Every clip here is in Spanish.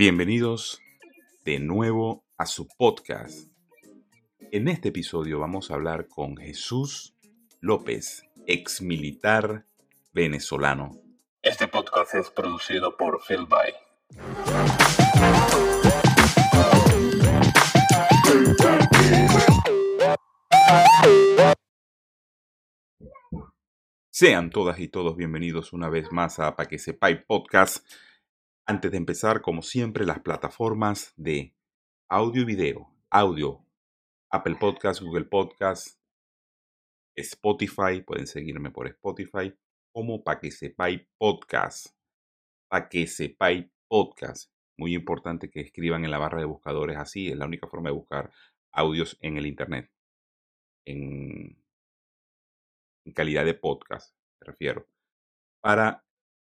Bienvenidos de nuevo a su podcast. En este episodio vamos a hablar con Jesús López, ex militar venezolano. Este podcast es producido por Phil By. Sean todas y todos bienvenidos una vez más a Pa' que sepáis podcast. Antes de empezar, como siempre, las plataformas de audio y video. Audio, Apple Podcast, Google Podcast, Spotify. Pueden seguirme por Spotify como Pa' que sepáis podcast. Pa' que sepáis podcast. Muy importante que escriban en la barra de buscadores así. Es la única forma de buscar audios en el Internet. En, en calidad de podcast, me refiero. Para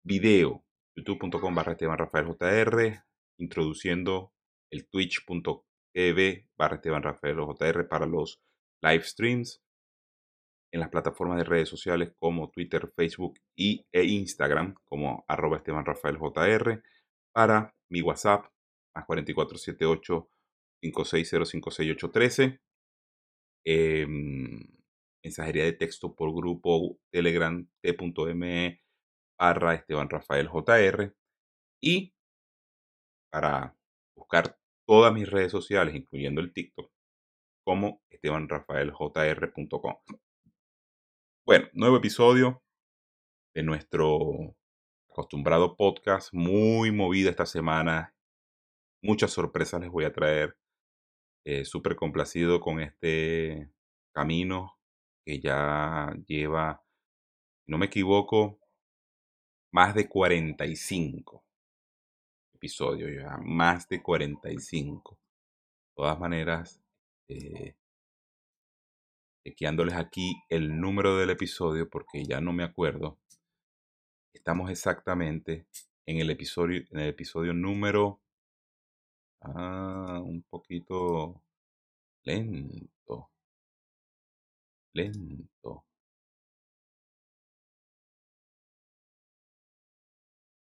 video, youtube.com barra Esteban Rafael JR, introduciendo el twitch.tv barra Esteban Rafael JR para los live streams en las plataformas de redes sociales como Twitter, Facebook y, e Instagram como arroba Esteban Rafael JR para mi WhatsApp más 4478 5605683 eh, mensajería de texto por grupo Telegram t.me barra Esteban Rafael JR y para buscar todas mis redes sociales, incluyendo el TikTok, como estebanrafaeljr.com. Bueno, nuevo episodio de nuestro acostumbrado podcast, muy movida esta semana, muchas sorpresas les voy a traer, eh, súper complacido con este camino que ya lleva, si no me equivoco, más de 45 episodios, ya más de 45. De todas maneras, eh, chequeándoles aquí el número del episodio porque ya no me acuerdo. Estamos exactamente en el episodio, en el episodio número ah, un poquito lento. Lento.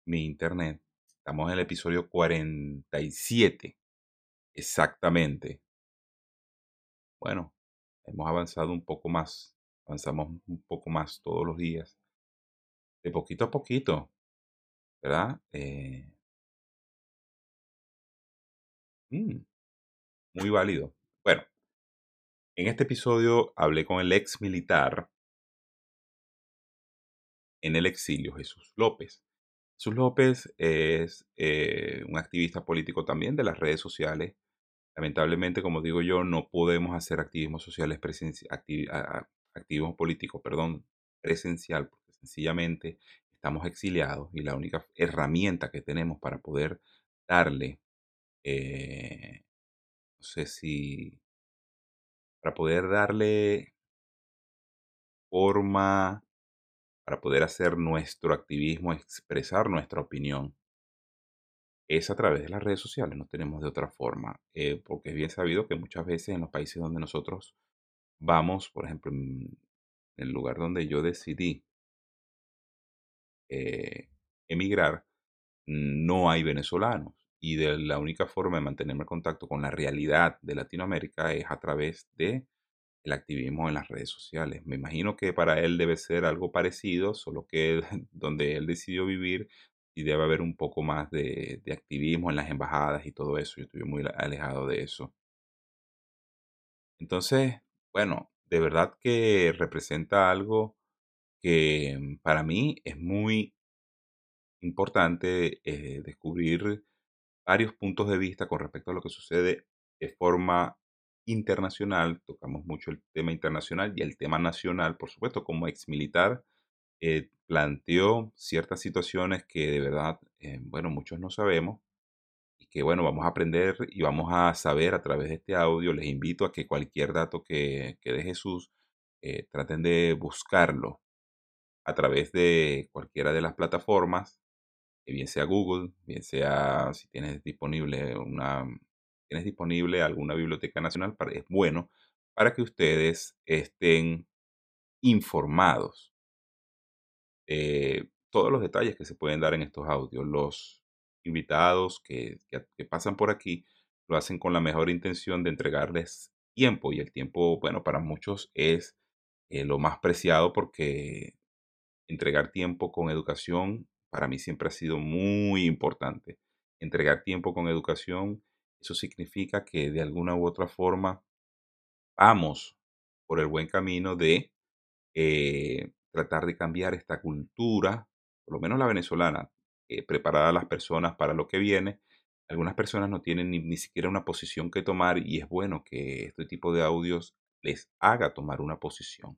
Mi internet. Estamos en el episodio 47. Exactamente. Bueno, hemos avanzado un poco más. Avanzamos un poco más todos los días. De poquito a poquito. ¿Verdad? Eh, mm, muy válido. Bueno, en este episodio hablé con el ex militar en el exilio, Jesús López. Jesús López es eh, un activista político también de las redes sociales. Lamentablemente, como digo yo, no podemos hacer activismo sociales activismo político, perdón, presencial, porque sencillamente estamos exiliados y la única herramienta que tenemos para poder darle, eh, no sé si, para poder darle forma para poder hacer nuestro activismo, expresar nuestra opinión, es a través de las redes sociales, no tenemos de otra forma, eh, porque es bien sabido que muchas veces en los países donde nosotros vamos, por ejemplo, en el lugar donde yo decidí eh, emigrar, no hay venezolanos. Y de la única forma de mantenerme en contacto con la realidad de Latinoamérica es a través de el activismo en las redes sociales. Me imagino que para él debe ser algo parecido, solo que donde él decidió vivir y debe haber un poco más de, activismo en las embajadas y todo eso. Yo estuve muy alejado de eso. Entonces, bueno, de verdad que representa algo que mm, para mí es muy importante eh, descubrir varios puntos de vista con respecto a lo que sucede de forma internacional, tocamos mucho el tema internacional y el tema nacional, por supuesto, como ex militar, eh, planteó ciertas situaciones que de verdad, eh, bueno, muchos no sabemos y que, bueno, vamos a aprender y vamos a saber a través de este audio. Les invito a que cualquier dato que, que dé Jesús, eh, traten de buscarlo a través de cualquiera de las plataformas, bien sea Google, bien sea si tienes disponible una tienes disponible alguna biblioteca nacional, es bueno para que ustedes estén informados. de todos los detalles que se pueden dar en estos audios, los invitados que pasan por aquí lo hacen con la mejor intención de entregarles tiempo y el tiempo, bueno, para muchos es eh, lo más preciado porque entregar tiempo con educación para mí siempre ha sido muy importante. Entregar tiempo con educación, eso significa que de alguna u otra forma vamos por el buen camino de eh, tratar de cambiar esta cultura, por lo menos la venezolana, eh, preparar a las personas para lo que viene. Algunas personas no tienen ni, ni siquiera una posición que tomar y es bueno que este tipo de audios les haga tomar una posición.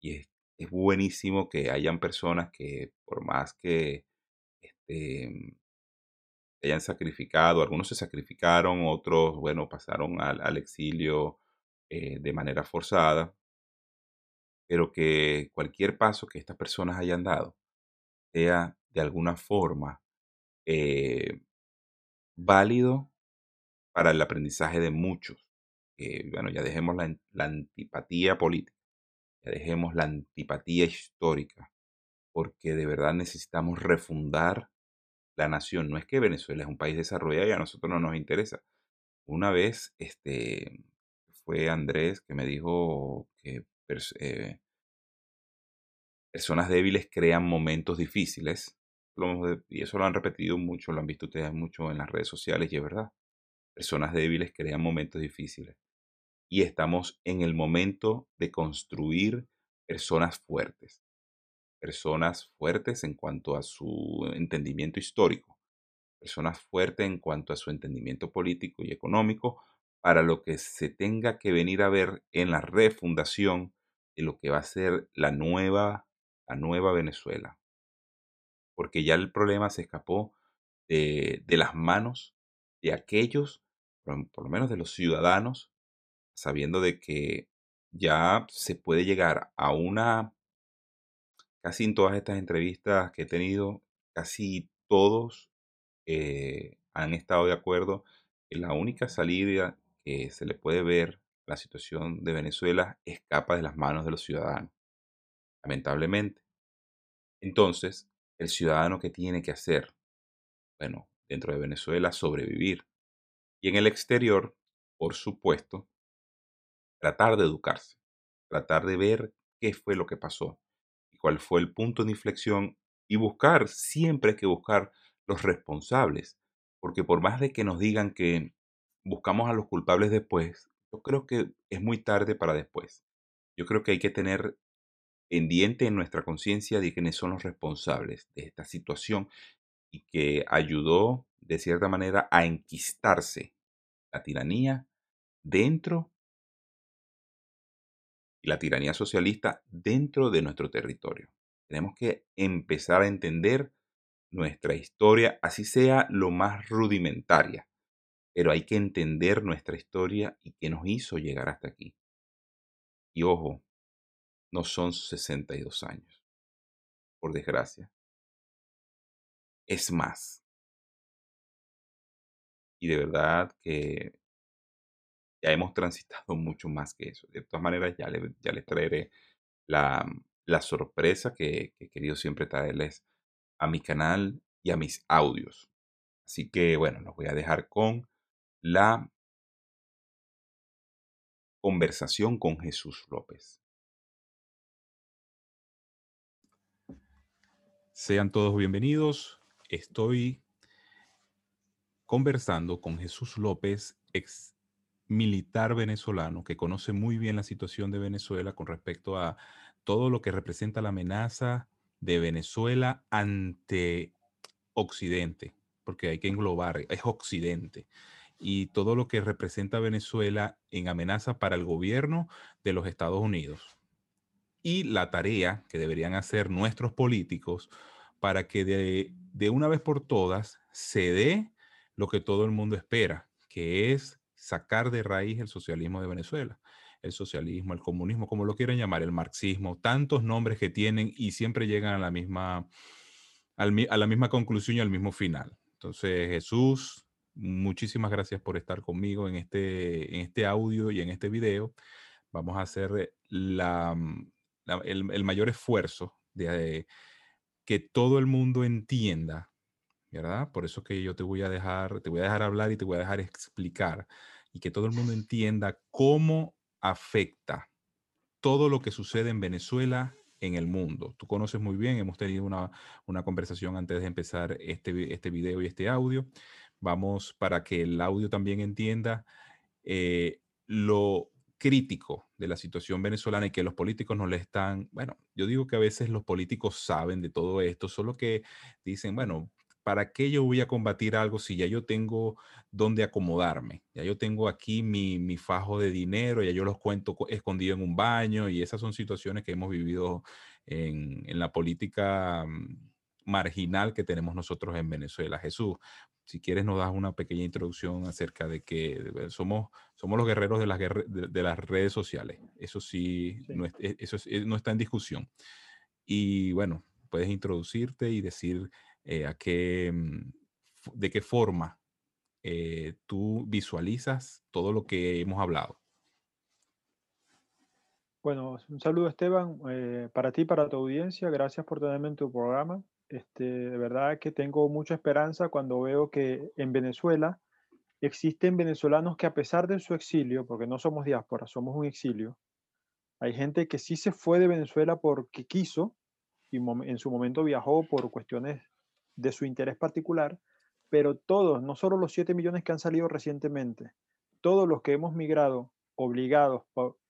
Y es, buenísimo que hayan personas que por más que este, hayan sacrificado, algunos se sacrificaron, otros, bueno, pasaron al, exilio eh, de manera forzada, pero que cualquier paso que estas personas hayan dado sea de alguna forma eh, válido para el aprendizaje de muchos. Eh, bueno, ya dejemos la, la antipatía política, ya dejemos la antipatía histórica, porque de verdad necesitamos refundar la nación. No es que Venezuela es un país desarrollado y a nosotros no nos interesa. Una vez este, fue Andrés que me dijo que eh, personas débiles crean momentos difíciles. Y eso lo han repetido mucho, lo han visto ustedes mucho en las redes sociales y es verdad. Personas débiles crean momentos difíciles. Y estamos en el momento de construir personas fuertes. Personas fuertes en cuanto a su entendimiento histórico. Personas fuertes en cuanto a su entendimiento político y económico para lo que se tenga que venir a ver en la refundación de lo que va a ser la nueva la nueva Venezuela. Porque ya el problema se escapó de, de las manos de aquellos, por, por, lo menos de los ciudadanos, sabiendo de que ya se puede llegar a una, casi en todas estas entrevistas que he tenido, casi todos eh, han estado de acuerdo que la única salida que se le puede ver a la situación de Venezuela escapa de las manos de los ciudadanos. Lamentablemente. Entonces, el ciudadano que tiene que hacer, bueno, dentro de Venezuela, sobrevivir. Y en el exterior, por supuesto, tratar de educarse, tratar de ver qué fue lo que pasó cuál fue el punto de inflexión y buscar, siempre hay que buscar los responsables, porque por más de que nos digan que buscamos a los culpables después, yo creo que es muy tarde para después. Yo creo que hay que tener pendiente en nuestra conciencia de quiénes son los responsables de esta situación y que ayudó de cierta manera a enquistarse la tiranía dentro y la tiranía socialista dentro de nuestro territorio. Tenemos que empezar a entender nuestra historia, así sea lo más rudimentaria, pero hay que entender nuestra historia y qué nos hizo llegar hasta aquí. Y ojo, no son 62 años, por desgracia. Es más. Y de verdad que ya hemos transitado mucho más que eso. De todas maneras, ya, le, ya les traeré la, la sorpresa que, que he querido siempre traerles a mi canal y a mis audios. Así que bueno, los voy a dejar con la conversación con Jesús López. Sean todos bienvenidos. Estoy conversando con Jesús López, ex militar venezolano, que conoce muy bien la situación de Venezuela con respecto a todo lo que representa la amenaza de Venezuela ante Occidente, porque hay que englobar, es Occidente, y todo lo que representa Venezuela en amenaza para el gobierno de los Estados Unidos. Y la tarea que deberían hacer nuestros políticos para que de, de una vez por todas se dé lo que todo el mundo espera, que es sacar de raíz el socialismo de Venezuela. El socialismo, el comunismo, como lo quieran llamar, el marxismo, tantos nombres que tienen y siempre llegan a la misma, a la misma conclusión y al mismo final. Entonces, Jesús, muchísimas gracias por estar conmigo en este, en este audio y en este video. Vamos a hacer la, la, el, el, mayor esfuerzo de, de que todo el mundo entienda ¿verdad? Por eso que yo te voy a dejar, te voy a dejar hablar y te voy a dejar explicar y que todo el mundo entienda cómo afecta todo lo que sucede en Venezuela en el mundo. Tú conoces muy bien, hemos tenido una, una conversación antes de empezar este, este video y este audio. Vamos para que el audio también entienda eh, lo crítico de la situación venezolana y que los políticos no le están, bueno, yo digo que a veces los políticos saben de todo esto, solo que dicen, bueno, ¿para qué yo voy a combatir algo si ya yo tengo dónde acomodarme? Ya yo tengo aquí mi, mi fajo de dinero, ya yo los cuento escondido en un baño y esas son situaciones que hemos vivido en, en la política mm, marginal que tenemos nosotros en Venezuela. Jesús, si quieres nos das una pequeña introducción acerca de que somos, somos los guerreros de las, de, las redes sociales. Eso sí, No, e, eso eh, no está en discusión. Y bueno, puedes introducirte y decir eh, a qué, mm, de qué forma eh, tú visualizas todo lo que hemos hablado. Bueno, un saludo Esteban, para ti, para tu audiencia, gracias por tenerme en tu programa. Este, de verdad que tengo mucha esperanza cuando veo que en Venezuela existen venezolanos que a pesar de su exilio, porque no somos diáspora, somos un exilio, hay gente que sí se fue de Venezuela porque quiso y en su momento viajó por cuestiones de su interés particular, pero todos, no solo los 7 millones que han salido recientemente, todos los que hemos migrado obligados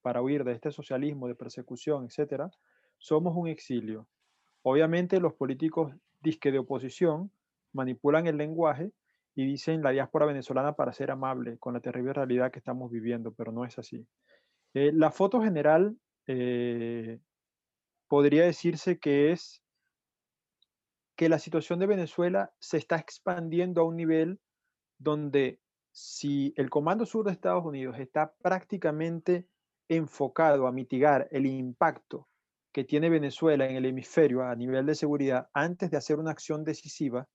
para huir de este socialismo, de persecución, etcétera, somos un exilio. Obviamente los políticos disque de oposición manipulan el lenguaje y dicen la diáspora venezolana para ser amable con la terrible realidad que estamos viviendo, pero no es así. Eh, la foto general eh, podría decirse que es que la situación de Venezuela se está expandiendo a un nivel donde si el Comando Sur de Estados Unidos está prácticamente enfocado a mitigar el impacto que tiene Venezuela en el hemisferio a nivel de seguridad antes de hacer una acción decisiva,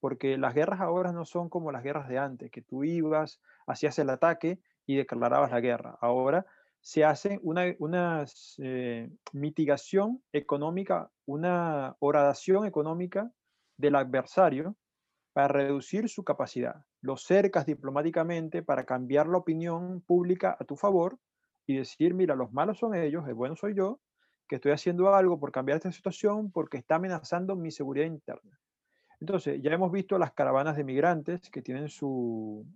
porque las guerras ahora no son como las guerras de antes, que tú ibas, hacías el ataque y declarabas la guerra. Ahora se hace una, una eh, mitigación económica, una horadación económica del adversario para reducir su capacidad. Lo cercas diplomáticamente para cambiar la opinión pública a tu favor y decir, mira, los malos son ellos, el bueno soy yo, que estoy haciendo algo por cambiar esta situación porque está amenazando mi seguridad interna. Entonces, ya hemos visto las caravanas de migrantes que tienen su,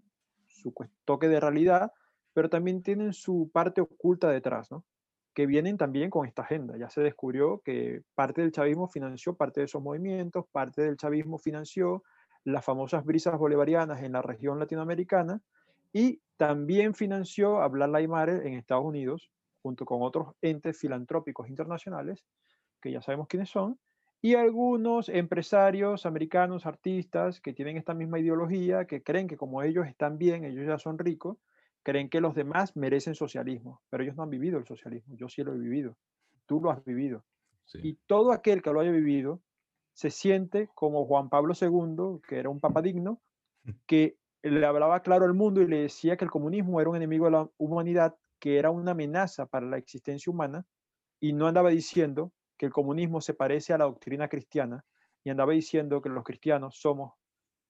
su toque de realidad, pero también tienen su parte oculta detrás, ¿no? que vienen también con esta agenda. Ya se descubrió que parte del chavismo financió parte de esos movimientos, parte del chavismo financió las famosas brisas bolivarianas en la región latinoamericana y también financió a Blas Aymare en Estados Unidos junto con otros entes filantrópicos internacionales, que ya sabemos quiénes son, y algunos empresarios americanos, artistas, que tienen esta misma ideología, que creen que como ellos están bien, ellos ya son ricos, creen que los demás merecen socialismo, pero ellos no han vivido el socialismo, yo sí lo he vivido, tú lo has vivido. Y todo aquel que lo haya vivido se siente como Juan Pablo II, que era un papa digno, que le hablaba claro al mundo y le decía que el comunismo era un enemigo de la humanidad que era una amenaza para la existencia humana y no andaba diciendo que el comunismo se parece a la doctrina cristiana y andaba diciendo que los cristianos somos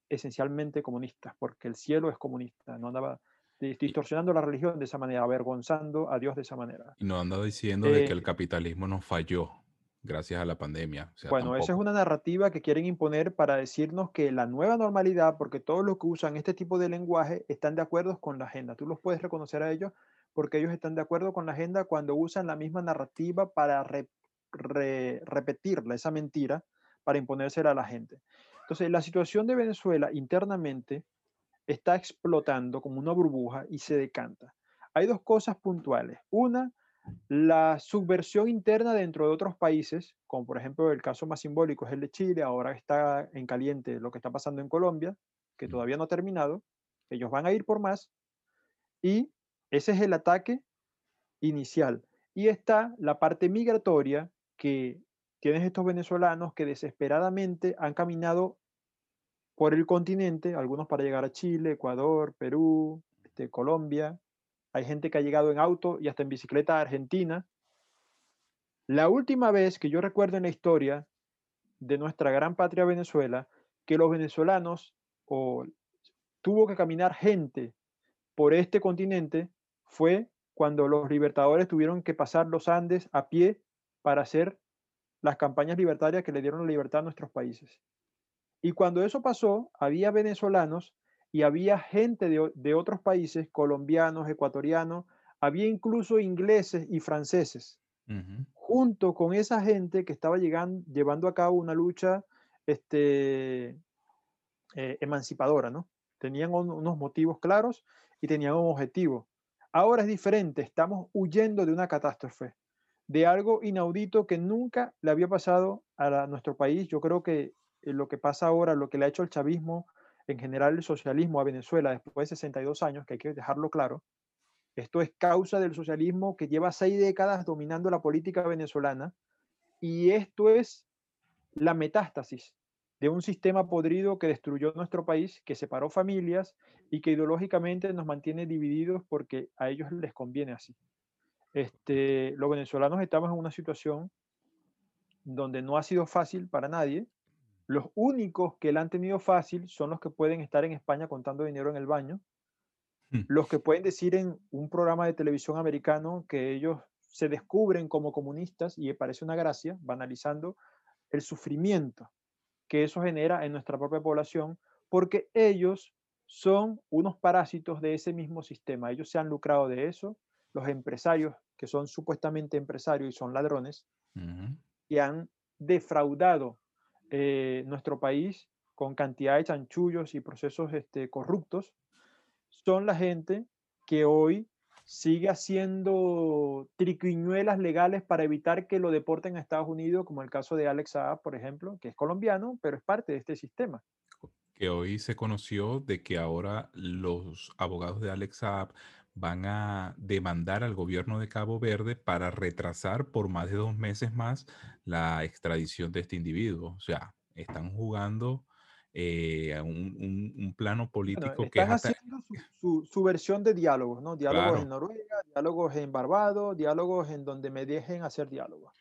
esencialmente comunistas, porque el cielo es comunista, no andaba distorsionando la religión de esa manera, avergonzando a Dios de esa manera. Y no andaba diciendo de que el eh, capitalismo nos falló gracias a la pandemia. bueno, esa es una narrativa que quieren imponer para decirnos que la nueva normalidad, porque todos los que usan este tipo de lenguaje están de acuerdo con la agenda. Tú los puedes reconocer a ellos porque ellos están de acuerdo con la agenda cuando usan la misma narrativa para repetirla, esa mentira, para imponérsela a la gente. Entonces, la situación de Venezuela internamente está explotando como una burbuja y se decanta. Hay dos cosas puntuales. Una, la subversión interna dentro de otros países, como por ejemplo el caso más simbólico es el de Chile, ahora está en caliente lo que está pasando en Colombia, que todavía no ha terminado, ellos van a ir por más, y ese es el ataque inicial. Y está la parte migratoria que tienes estos venezolanos que desesperadamente han caminado por el continente, algunos para llegar a Chile, Ecuador, Perú, este, Colombia. Hay gente que ha llegado en auto y hasta en bicicleta a Argentina. La última vez que yo recuerdo en la historia de nuestra gran patria Venezuela, que los venezolanos o tuvo que caminar gente por este continente fue cuando los libertadores tuvieron que pasar los Andes a pie para hacer las campañas libertarias que le dieron la libertad a nuestros países. Y cuando eso pasó, había venezolanos y había gente de, otros países, colombianos, ecuatorianos, había incluso ingleses y franceses, junto con esa gente que estaba llegando, llevando a cabo una lucha este, eh, emancipadora, ¿no? Tenían unos motivos claros y tenían un objetivo. Ahora es diferente, estamos huyendo de una catástrofe, de algo inaudito que nunca le había pasado a nuestro país. Yo creo que lo que pasa ahora, lo que le ha hecho el chavismo, en general el socialismo a Venezuela después de 62 años, que hay que dejarlo claro, esto es causa del socialismo que lleva seis décadas dominando la política venezolana y esto es la metástasis de un sistema podrido que destruyó nuestro país, que separó familias y que ideológicamente nos mantiene divididos porque a ellos les conviene así. Este, los venezolanos estamos en una situación donde no ha sido fácil para nadie. Los únicos que la han tenido fácil son los que pueden estar en España contando dinero en el baño, hmm. los que pueden decir en un programa de televisión americano que ellos se descubren como comunistas y parece una gracia, banalizando el sufrimiento que eso genera en nuestra propia población, porque ellos son unos parásitos de ese mismo sistema. Ellos se han lucrado de eso, los empresarios, que son supuestamente empresarios y son ladrones, y han defraudado eh, nuestro país con cantidad de chanchullos y procesos este, corruptos, son la gente que hoy sigue haciendo triquiñuelas legales para evitar que lo deporten a Estados Unidos, como el caso de Alex Saab, por ejemplo, que es colombiano, pero es parte de este sistema. Que hoy se conoció de que ahora los abogados de Alex Saab van a demandar al gobierno de Cabo Verde para retrasar por más de dos meses más la extradición de este individuo. O sea, están jugando eh, un, un, plano político que es haciendo su, su, versión de diálogos, ¿no? Diálogos en Noruega, diálogos en Barbados, diálogos en donde me dejen hacer diálogos.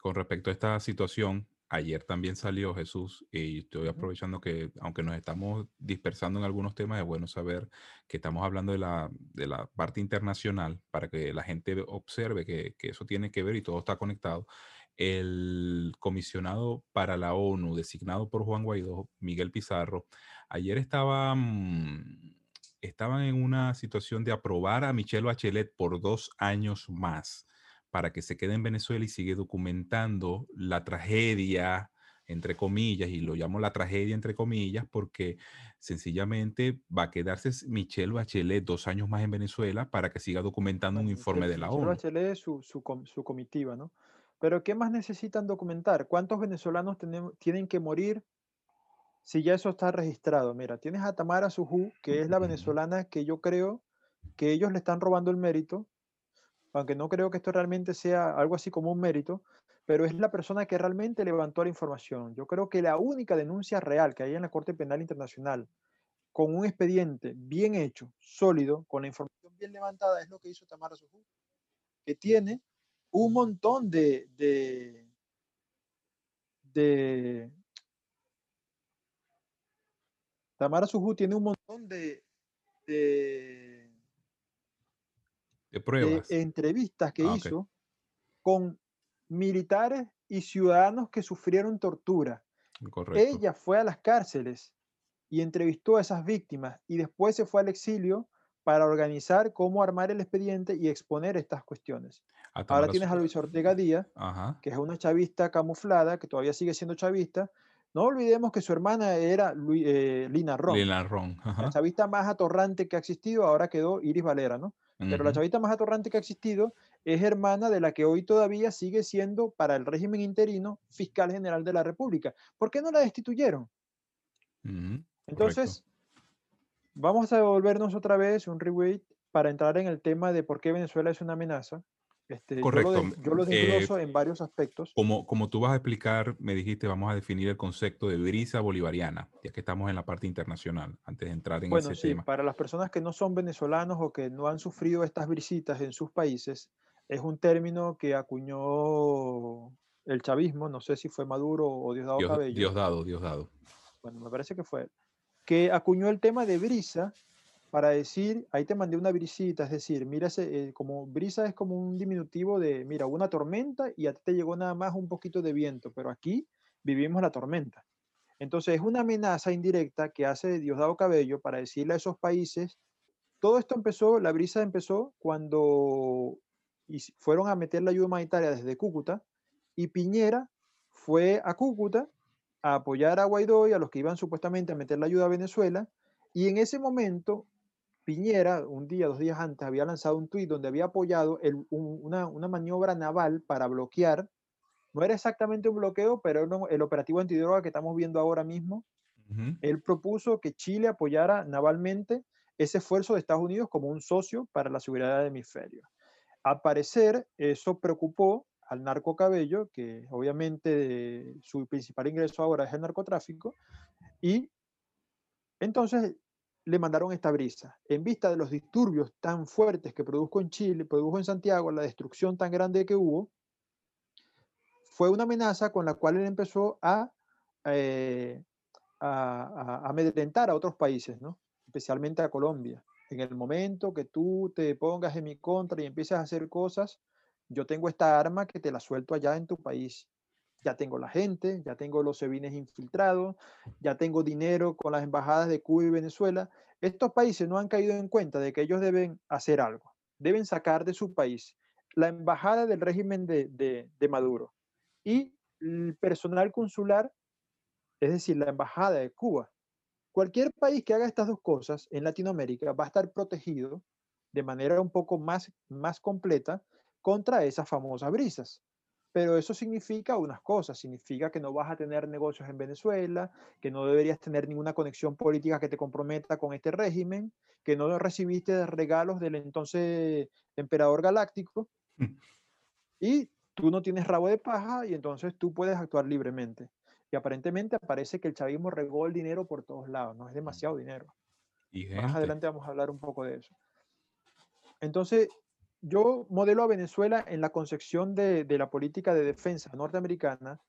Con respecto a esta situación, ayer también salió Jesús y estoy aprovechando que, aunque nos estamos dispersando en algunos temas, es bueno saber que estamos hablando de la, de la parte internacional para que la gente observe que, que eso tiene que ver y todo está conectado. El comisionado para la ONU designado por Juan Guaidó, Miguel Pizarro, ayer estaba, mm, estaban en una situación de aprobar a Michelle Bachelet por dos años más para que se quede en Venezuela y sigue documentando la tragedia, entre comillas, y lo llamo la tragedia entre comillas, porque sencillamente va a quedarse Michelle Bachelet dos años más en Venezuela para que siga documentando un informe de la ONU. Bachelet es su, su comitiva, ¿no? Pero ¿qué más necesitan documentar? ¿Cuántos venezolanos tienen que morir si ya eso está registrado? Mira, tienes a Tamara Sujú, que es la venezolana que yo creo que ellos le están robando el mérito, aunque no creo que esto realmente sea algo así como un mérito, pero es la persona que realmente levantó la información. Yo creo que la única denuncia real que hay en la Corte Penal Internacional con un expediente bien hecho, sólido, con la información bien levantada, es lo que hizo Tamara Sujú, que tiene un montón de, de, Tamara Suju tiene un montón de, de pruebas. De entrevistas que ah, hizo con militares y ciudadanos que sufrieron tortura. Ella fue a las cárceles y entrevistó a esas víctimas y después se fue al exilio para organizar cómo armar el expediente y exponer estas cuestiones. Ahora tienes a Luis Ortega Díaz, que es una chavista camuflada, que todavía sigue siendo chavista. No olvidemos que su hermana era eh, Lina Ron. Lina Ron. La chavista más atorrante que ha existido, ahora quedó Iris Valera, ¿no? Pero la chavista más atorrante que ha existido es hermana de la que hoy todavía sigue siendo, para el régimen interino, fiscal general de la República. ¿Por qué no la destituyeron? Entonces, vamos a devolvernos otra vez un reweight para entrar en el tema de por qué Venezuela es una amenaza este, Correcto. Yo lo, desgloso eh, en varios aspectos. Como, como tú vas a explicar, me dijiste, vamos a definir el concepto de brisa bolivariana, ya que estamos en la parte internacional, antes de entrar en ese sí, tema. Para las personas que no son venezolanos o que no han sufrido estas brisitas en sus países, es un término que acuñó el chavismo, no sé si fue Maduro o Diosdado Cabello. Diosdado, Diosdado. bueno, me parece que fue él, que acuñó el tema de brisa para decir, ahí te mandé una brisita, es decir, mira, eh, como brisa es como un diminutivo de, mira, una tormenta y a te llegó nada más un poquito de viento, pero aquí vivimos la tormenta. Entonces es una amenaza indirecta que hace Diosdado Cabello para decirle a esos países, todo esto empezó, la brisa empezó cuando fueron a meter la ayuda humanitaria desde Cúcuta y Piñera fue a Cúcuta a apoyar a Guaidó y a los que iban supuestamente a meter la ayuda a Venezuela. Y en ese momento, Piñera, un día, dos días antes, había lanzado un tuit donde había apoyado una, una, maniobra naval para bloquear, no era exactamente un bloqueo, pero el operativo antidroga que estamos viendo ahora mismo. Él propuso que Chile apoyara navalmente ese esfuerzo de Estados Unidos como un socio para la seguridad del hemisferio. Al parecer, eso preocupó al narco cabello, que obviamente su principal ingreso ahora es el narcotráfico, y entonces le mandaron esta brisa. En vista de los disturbios tan fuertes que produjo en Chile, produjo en Santiago, la destrucción tan grande que hubo, fue una amenaza con la cual él empezó a, eh, a, a amedrentar a otros países, ¿no? especialmente a Colombia. En el momento que tú te pongas en mi contra y empieces a hacer cosas, yo tengo esta arma que te la suelto allá en tu país. Ya tengo la gente, ya tengo los sevines infiltrados, ya tengo dinero con las embajadas de Cuba y Venezuela. Estos países no han caído en cuenta de que ellos deben hacer algo, deben sacar de su país la embajada del régimen de, Maduro y el personal consular, es decir, la embajada de Cuba. Cualquier país que haga estas dos cosas en Latinoamérica va a estar protegido de manera un poco más, más completa contra esas famosas brisas. Pero eso significa unas cosas, significa que no vas a tener negocios en Venezuela, que no deberías tener ninguna conexión política que te comprometa con este régimen, que no recibiste regalos del entonces emperador galáctico, y tú no tienes rabo de paja y entonces tú puedes actuar libremente. Y aparentemente parece que el chavismo regó el dinero por todos lados, no es demasiado dinero. Más adelante vamos a hablar un poco de eso. Entonces, yo modelo a Venezuela en la concepción de, la política de defensa norteamericana,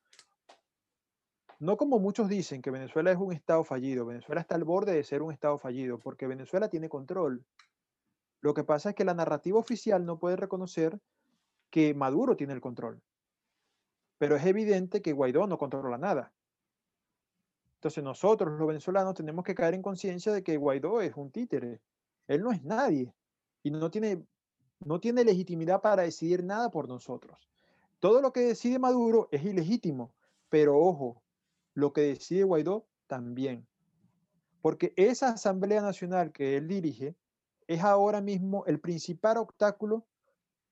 no como muchos dicen que Venezuela es un Estado fallido, Venezuela está al borde de ser un Estado fallido, porque Venezuela tiene control. Lo que pasa es que la narrativa oficial no puede reconocer que Maduro tiene el control. Pero es evidente que Guaidó no controla nada. Entonces nosotros, los venezolanos, tenemos que caer en conciencia de que Guaidó es un títere. Él no es nadie y no tiene no tiene legitimidad para decidir nada por nosotros. Todo lo que decide Maduro es ilegítimo, pero ojo, lo que decide Guaidó también. Porque esa Asamblea Nacional que él dirige es ahora mismo el principal obstáculo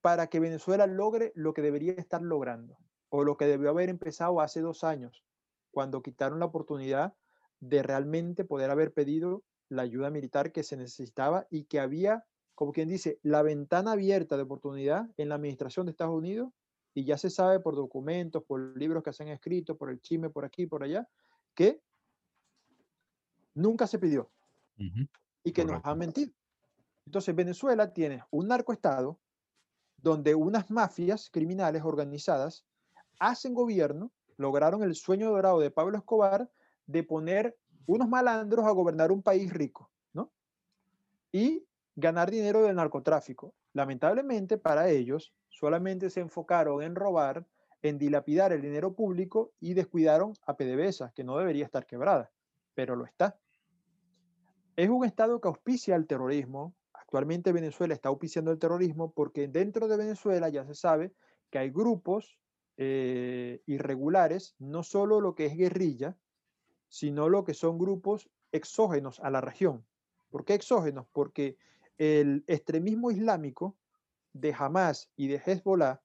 para que Venezuela logre lo que debería estar logrando, o lo que debió haber empezado hace dos años, cuando quitaron la oportunidad de realmente poder haber pedido la ayuda militar que se necesitaba y que había como quien dice, la ventana abierta de oportunidad en la administración de Estados Unidos y ya se sabe por documentos, por libros que se han escrito, por el chisme por aquí, por allá, que nunca se pidió y que nos han mentido. Entonces Venezuela tiene un narcoestado donde unas mafias criminales organizadas hacen gobierno, lograron el sueño dorado de Pablo Escobar de poner unos malandros a gobernar un país rico, ¿no? Y ganar dinero del narcotráfico. Lamentablemente para ellos solamente se enfocaron en robar, en dilapidar el dinero público y descuidaron a PDVSA, que no debería estar quebrada, pero lo está. Es un estado que auspicia el terrorismo. Actualmente Venezuela está auspiciando el terrorismo porque dentro de Venezuela ya se sabe que hay grupos eh, irregulares, no solo lo que es guerrilla, sino lo que son grupos exógenos a la región. ¿Por qué exógenos? Porque el extremismo islámico de Hamas y de Hezbollah,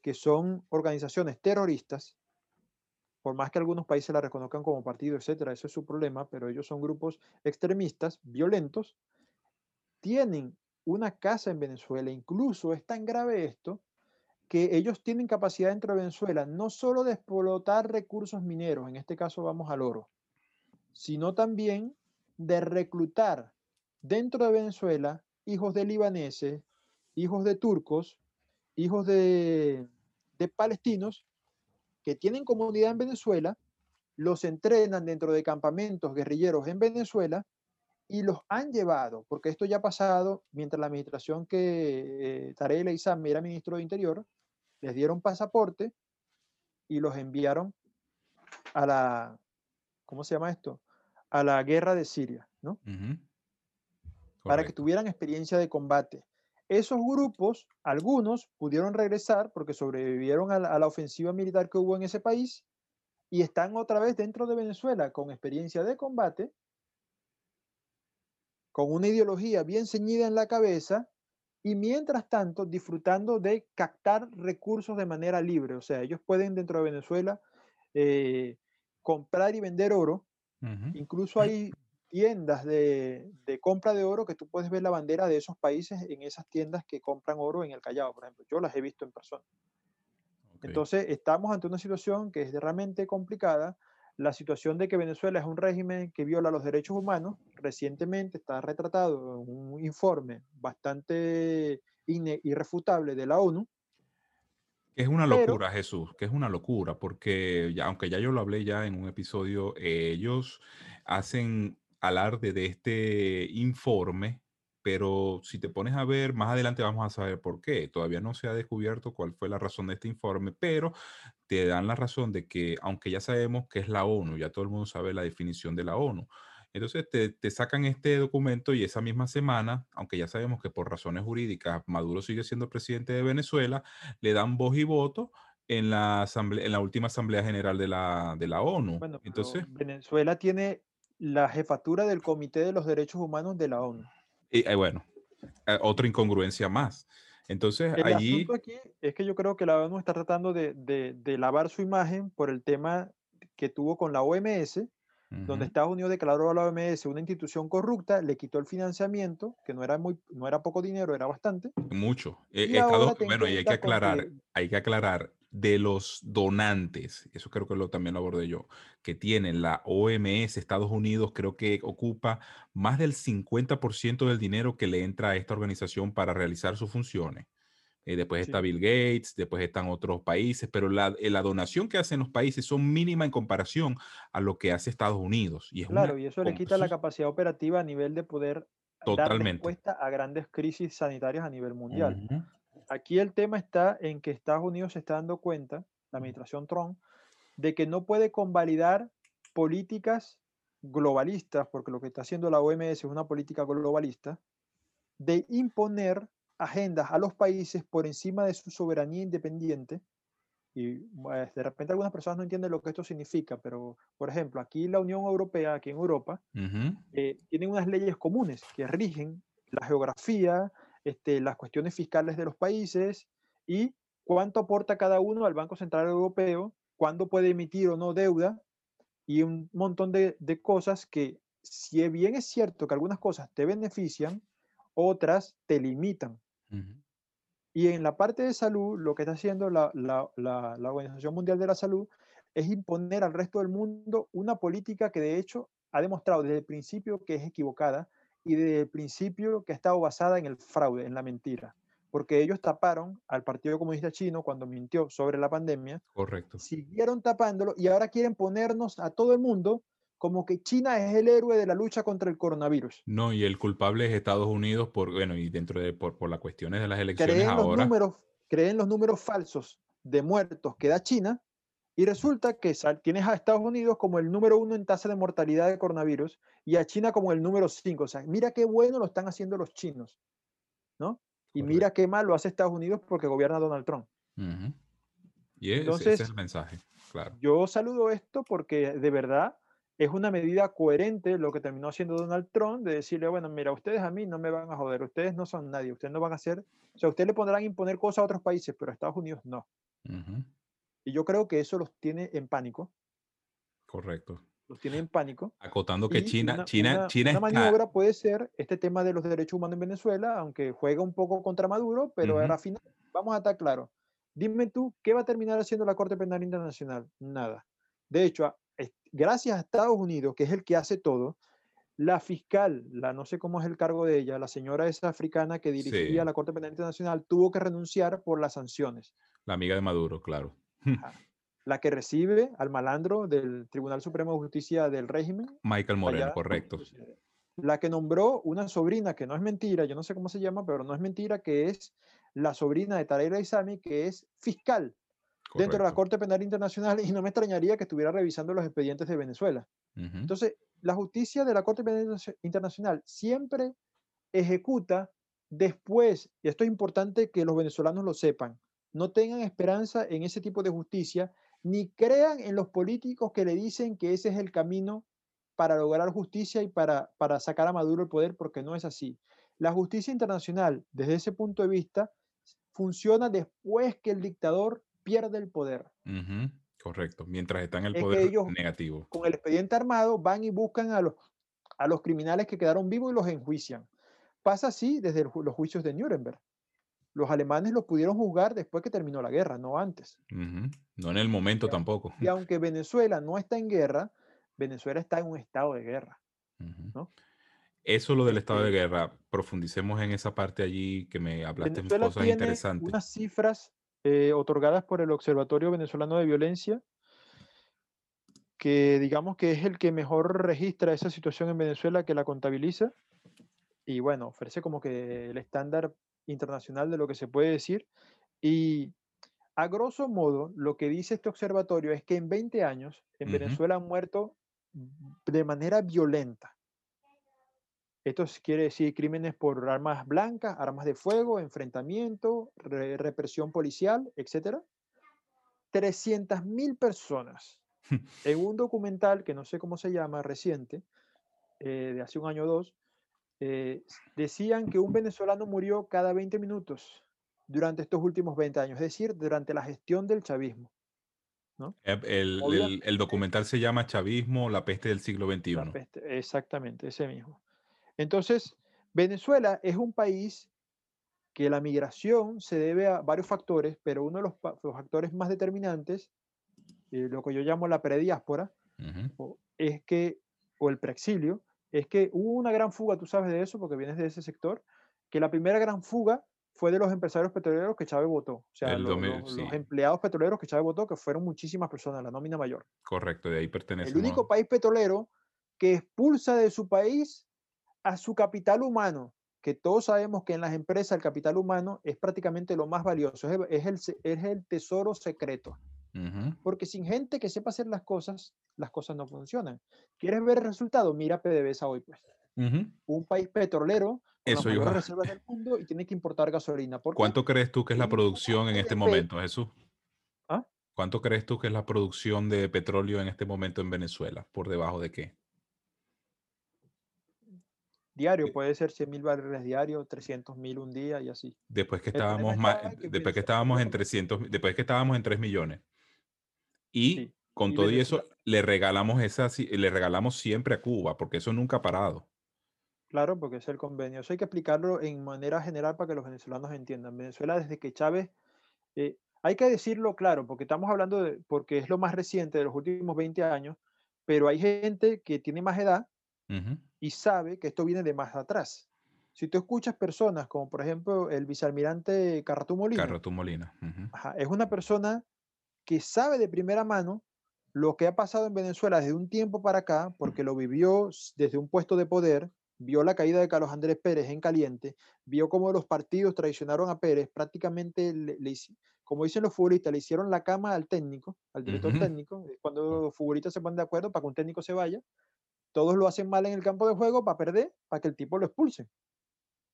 que son organizaciones terroristas, por más que algunos países la reconozcan como partido, etcétera, eso es su problema, pero ellos son grupos extremistas, violentos, tienen una casa en Venezuela, incluso es tan grave esto que ellos tienen capacidad dentro de Venezuela no solo de explotar recursos mineros, en este caso vamos al oro, sino también de reclutar dentro de Venezuela hijos de libaneses, hijos de turcos, hijos de, palestinos que tienen comunidad en Venezuela los entrenan dentro de campamentos guerrilleros en Venezuela y los han llevado, porque esto ya ha pasado mientras la administración que eh, Tarek El era ministro de Interior, les dieron pasaporte y los enviaron a la, ¿cómo se llama esto? A la guerra de Siria, ¿no? Para que tuvieran experiencia de combate. Esos grupos, algunos pudieron regresar porque sobrevivieron a la, ofensiva militar que hubo en ese país y están otra vez dentro de Venezuela con experiencia de combate, con una ideología bien ceñida en la cabeza y mientras tanto disfrutando de captar recursos de manera libre. O sea, ellos pueden dentro de Venezuela eh, comprar y vender oro. Incluso hay tiendas de, compra de oro que tú puedes ver la bandera de esos países en esas tiendas que compran oro en el Callao, por ejemplo. Yo las he visto en persona. Entonces, estamos ante una situación que es realmente complicada. La situación de que Venezuela es un régimen que viola los derechos humanos, recientemente está retratado en un informe bastante irrefutable de la ONU. Es una locura, Jesús, que es una locura, porque ya, aunque ya yo lo hablé ya en un episodio, ellos hacen alarde de este informe, pero si te pones a ver, más adelante vamos a saber por qué. Todavía no se ha descubierto cuál fue la razón de este informe, pero te dan la razón de que, aunque ya sabemos que es la ONU, ya todo el mundo sabe la definición de la ONU. Entonces te, te, sacan este documento y esa misma semana, aunque ya sabemos que por razones jurídicas Maduro sigue siendo presidente de Venezuela, le dan voz y voto en la, asamblea, en la última Asamblea General de la, de la ONU. Entonces, Venezuela tiene la jefatura del Comité de los Derechos Humanos de la ONU. Y eh, bueno, eh, otra incongruencia más. Entonces, el allí... asunto aquí es que yo creo que la ONU está tratando de, de, lavar su imagen por el tema que tuvo con la OMS, donde Estados Unidos declaró a la OMS una institución corrupta, le quitó el financiamiento, que no era, muy, no era poco dinero, era bastante. Mucho. Eh, bueno, y hay que aclarar, hay que aclarar, de los donantes, eso creo que lo, también lo abordé yo, que tienen la OMS, Estados Unidos, creo que ocupa más del 50% del dinero que le entra a esta organización para realizar sus funciones. Eh, después está Bill Gates, después están otros países, pero la, eh, la, donación que hacen los países son mínima en comparación a lo que hace Estados Unidos. Y es claro, y eso le quita la capacidad operativa a nivel de poder Totalmente. dar respuesta a grandes crisis sanitarias a nivel mundial aquí el tema está en que Estados Unidos se está dando cuenta, la administración Trump, de que no puede convalidar políticas globalistas, porque lo que está haciendo la OMS es una política globalista, de imponer agendas a los países por encima de su soberanía independiente. Y pues, de repente algunas personas no entienden lo que esto significa, pero por ejemplo, aquí la Unión Europea, aquí en Europa, eh, tienen unas leyes comunes que rigen la geografía, este, las cuestiones fiscales de los países y cuánto aporta cada uno al Banco Central Europeo, cuándo puede emitir o no deuda y un montón de, cosas que, si bien es cierto que algunas cosas te benefician, otras te limitan. Y en la parte de salud, lo que está haciendo la, la, Organización Mundial de la Salud es imponer al resto del mundo una política que de hecho ha demostrado desde el principio que es equivocada y desde el principio que ha estado basada en el fraude, en la mentira. Porque ellos taparon al Partido Comunista Chino cuando mintió sobre la pandemia. Correcto. Siguieron tapándolo y ahora quieren ponernos a todo el mundo como que China es el héroe de la lucha contra el coronavirus. No, y el culpable es Estados Unidos por, bueno, y dentro de, por, por las cuestiones de las elecciones creen ahora. Los números, creen los números falsos de muertos que da China y resulta que tienes a Estados Unidos como el número uno en tasa de mortalidad de coronavirus y a China como el número cinco. O sea, mira qué bueno lo están haciendo los chinos, ¿no? Y mira qué mal lo hace Estados Unidos porque gobierna Donald Trump. Y ese, es el mensaje, claro. Yo saludo esto porque de verdad es una medida coherente lo que terminó haciendo Donald Trump de decirle, bueno, mira, ustedes a mí no me van a joder, ustedes no son nadie, ustedes no van a hacer, o sea, ustedes le pondrán imponer cosas a otros países, pero a Estados Unidos no. Y yo creo que eso los tiene en pánico. Correcto. Los tiene en pánico. Acotando que China, China, China una maniobra puede ser este tema de los derechos humanos en Venezuela, aunque juega un poco contra Maduro, pero al final vamos a estar claros. Dime tú, ¿qué va a terminar haciendo la Corte Penal Internacional? Nada. De hecho, gracias a Estados Unidos, que es el que hace todo, la fiscal, la no sé cómo es el cargo de ella, la señora esa africana que dirigía la Corte Penal Internacional, tuvo que renunciar por las sanciones. La amiga de Maduro, claro. la que recibe al malandro del Tribunal Supremo de Justicia del régimen. Michael Moreno, allá, correcto. La que nombró una sobrina, que no es mentira, yo no sé cómo se llama, pero no es mentira, que es la sobrina de Tareira Isami, que es fiscal dentro de la. Corte Penal Internacional y no me extrañaría que estuviera revisando los expedientes de Venezuela. Ujú, Entonces, la justicia de la Corte Penal Interna- Internacional siempre ejecuta después, y esto es importante que los venezolanos lo sepan, no tengan esperanza en ese tipo de justicia, ni crean en los políticos que le dicen que ese es el camino para lograr justicia y para, para sacar a Maduro el poder, porque no es así. La justicia internacional, desde ese punto de vista, funciona después que el dictador pierde el poder. Correcto. Mientras está en el Es que poder ellos- negativo. con el expediente armado van y buscan a los, a los criminales que quedaron vivos y los enjuician. Pasa así desde el los juicios de Nuremberg. Los alemanes los pudieron juzgar después que terminó la guerra, no antes. No en el momento tampoco. Y aunque Venezuela no está en guerra, Venezuela está en un estado de guerra. Ujú. ¿no? Eso lo del estado de Este- guerra, profundicemos en esa parte allí que me hablaste Venezuela cosas tiene interesantes. unas cifras eh, otorgadas por el Observatorio Venezolano de Violencia, que digamos que es el que mejor registra esa situación en Venezuela, que la contabiliza, y bueno, ofrece como que el estándar internacional de lo que se puede decir. Y a grosso modo, lo que dice este observatorio es que en 20 años en Ujú. Venezuela han muerto de manera violenta. Esto quiere decir crímenes por armas blancas, armas de fuego, enfrentamiento, re- represión policial, etc. 300.000 personas. En un documental que no sé cómo se llama, reciente, eh, de hace un año o dos, eh, decían que un venezolano murió cada 20 minutos durante estos últimos 20 años, es decir, durante la gestión del chavismo. El, el- Obviamente- el documental se llama Chavismo, la peste del siglo La XXI. peste, exactamente, ese mismo. Entonces, Venezuela es un país que la migración se debe a varios factores, pero uno de los, factores más determinantes, eh, lo que yo llamo la prediáspora, es que, o el preexilio, es que hubo una gran fuga, tú sabes de eso porque vienes de ese sector, que la primera gran fuga fue de los empresarios petroleros que Chávez votó, o sea, El los empleados petroleros que Chávez votó, que fueron muchísimas personas, la nómina mayor. Correcto, de ahí El pertenecemos. único país petrolero que expulsa de su país a su capital humano, que todos sabemos que en las empresas el capital humano es prácticamente lo más valioso, es el, es el se- es el tesoro secreto. Porque sin gente que sepa hacer las cosas, las cosas no funcionan. ¿Quieres ver el resultado? Mira PDVSA hoy, pues. Un país petrolero con las Eso reservas del mundo y tiene que importar gasolina. ¿Cuánto crees tú que es la producción en este momento, Jesús? ¿Ah? ¿Cuánto crees tú que es la producción de petróleo en este momento en Venezuela? ¿Por debajo de qué? Diario, puede ser 100 mil barriles diarios, 300 mil un día y así. Después que estábamos, que después que estábamos en no- 300, después que estábamos en 3 millones. Y Sí, con y todo y eso, le regalamos esa, le regalamos siempre a Cuba, porque eso nunca ha parado. Claro, porque es el convenio. Eso hay que explicarlo en manera general para que los venezolanos entiendan. Venezuela, desde que Chávez, eh, hay que decirlo claro, porque estamos hablando de, porque es lo más reciente de los últimos 20 años, pero hay gente que tiene más edad y sabe que esto viene de más atrás. Si tú escuchas personas como por ejemplo el vicealmirante Carratú Molina, Carrato Molina. ajá, es una persona que sabe de primera mano lo que ha pasado en Venezuela desde un tiempo para acá, porque lo vivió desde un puesto de poder, vio la caída de Carlos Andrés Pérez en caliente, vio cómo los partidos traicionaron a Pérez, prácticamente, le, como dicen los futbolistas, le hicieron la cama al técnico, al director técnico, cuando los futbolistas se ponen de acuerdo para que un técnico se vaya, todos lo hacen mal en el campo de juego para perder, para que el tipo lo expulse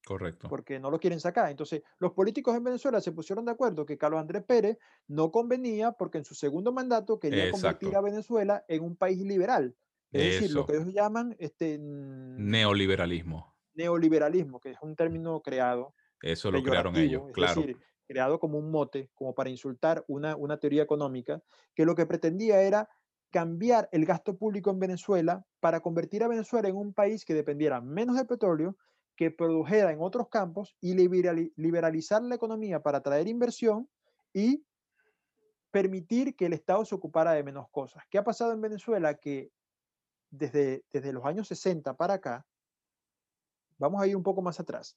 Correcto. porque no lo quieren sacar. Entonces, los políticos en Venezuela se pusieron de acuerdo que Carlos Andrés Pérez no convenía porque en su segundo mandato quería convertir Exacto. a Venezuela en un país liberal. Es decir, lo Eso. que ellos llaman este, Neoliberalismo. neoliberalismo, que es un término creado, Eso lo crearon ellos, es claro. decir, creado como un mote, como para insultar una, una teoría económica, que lo que pretendía era cambiar el gasto público en Venezuela para convertir a Venezuela en un país que dependiera menos de petróleo, que produjera en otros campos y liberali- liberalizar la economía para atraer inversión y permitir que el Estado se ocupara de menos cosas. ¿Qué ha pasado en Venezuela? Que desde, desde los años 60 para acá, vamos a ir un poco más atrás,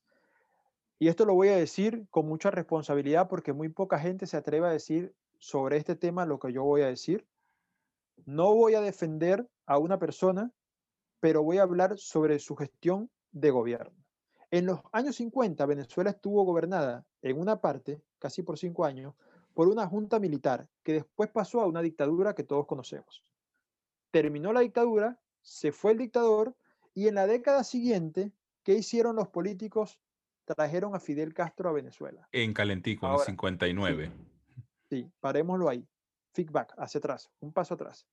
y esto lo voy a decir con mucha responsabilidad porque muy poca gente se atreve a decir sobre este tema lo que yo voy a decir. No voy a defender a una persona, pero voy a hablar sobre su gestión de gobierno. En los años 50, Venezuela estuvo gobernada en una parte, casi por cinco años, por una junta militar que después pasó a una dictadura que todos conocemos. Terminó la dictadura, se fue el dictador y en la década siguiente, ¿qué hicieron los políticos? Trajeron a Fidel Castro a Venezuela. En Calentico, en el Ahora, 59. Sí, parémoslo ahí. Feedback, hacia atrás, un paso atrás.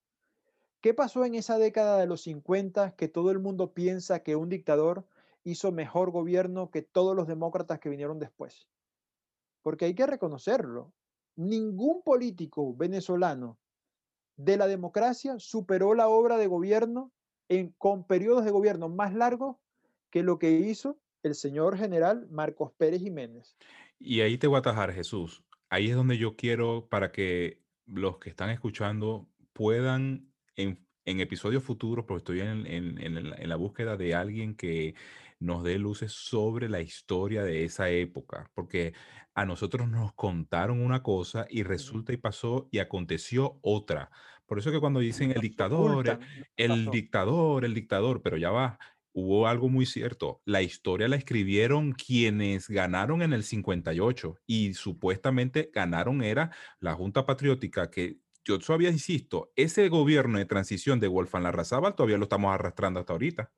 ¿Qué pasó en esa década de los 50 que todo el mundo piensa que un dictador hizo mejor gobierno que todos los demócratas que vinieron después? Porque hay que reconocerlo. Ningún político venezolano de la democracia superó la obra de gobierno en, con periodos de gobierno más largos que lo que hizo el señor general Marcos Pérez Jiménez. Y ahí te voy a atajar, Jesús. Ahí es donde yo quiero para que los que están escuchando puedan en, en episodios futuros, porque estoy en, en- en la búsqueda de alguien que nos dé luces sobre la historia de esa época, porque a nosotros nos contaron una cosa y resulta y pasó y aconteció otra. Por eso que cuando dicen el dictador, eh, el dictador, el dictador, pero ya va, hubo algo muy cierto. La historia la escribieron quienes ganaron en el 58 y supuestamente ganaron era la Junta Patriótica que yo todavía insisto, ese gobierno de transición de Wolfgang Larrazábal todavía lo estamos arrastrando hasta ahorita.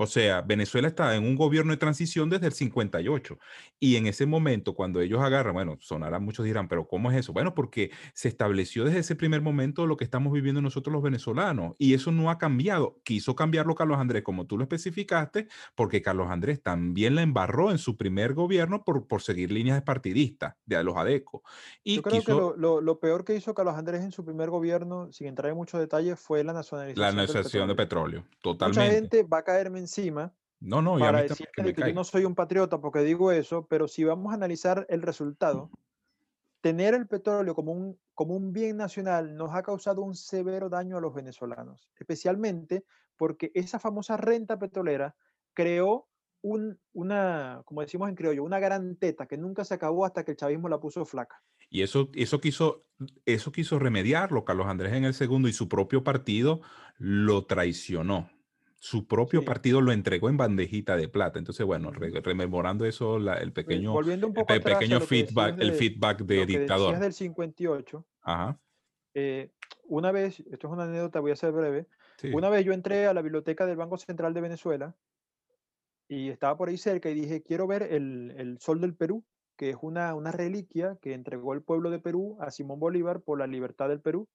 O sea, Venezuela está en un gobierno de transición desde el 58. Y en ese momento, cuando ellos agarran, bueno, sonarán, muchos dirán, pero ¿cómo es eso? Bueno, porque se estableció desde ese primer momento lo que estamos viviendo nosotros los venezolanos. Y eso no ha cambiado. Quiso cambiarlo Carlos Andrés, como tú lo especificaste, porque Carlos Andrés también la embarró en su primer gobierno por, por seguir líneas partidistas de los ADECO. Y Yo creo que quiso lo, lo- lo peor que hizo Carlos Andrés en su primer gobierno, sin entrar en muchos detalles, fue la nacionalización la del nacionalización de petróleo. petróleo. Mucha Totalmente. gente va a caerme encima No, no, y a para mí también decirme que yo no soy un patriota porque digo eso, pero si vamos a analizar el resultado, tener el petróleo como un, como un bien nacional nos ha causado un severo daño a los venezolanos, especialmente porque esa famosa renta petrolera creó un, una, como decimos en criollo, una gran teta que nunca se acabó hasta que el chavismo la puso flaca. Y eso, eso, quiso, eso quiso remediarlo Carlos Andrés en el segundo y su propio partido lo traicionó. Su propio Sí. partido lo entregó en bandejita de plata. Entonces, bueno, re- rememorando eso, la- el pequeño, Volviendo un el poco atrás pequeño feedback, el de- feedback de lo que dictador. del 58, Ajá. eh, una vez, esto es una anécdota, voy a ser breve, Sí. Una vez yo entré a la biblioteca del Banco Central de Venezuela y estaba por ahí cerca y dije, quiero ver el, el Sol del Perú, que es una, una reliquia que entregó el pueblo de Perú a Simón Bolívar por la libertad del Perú.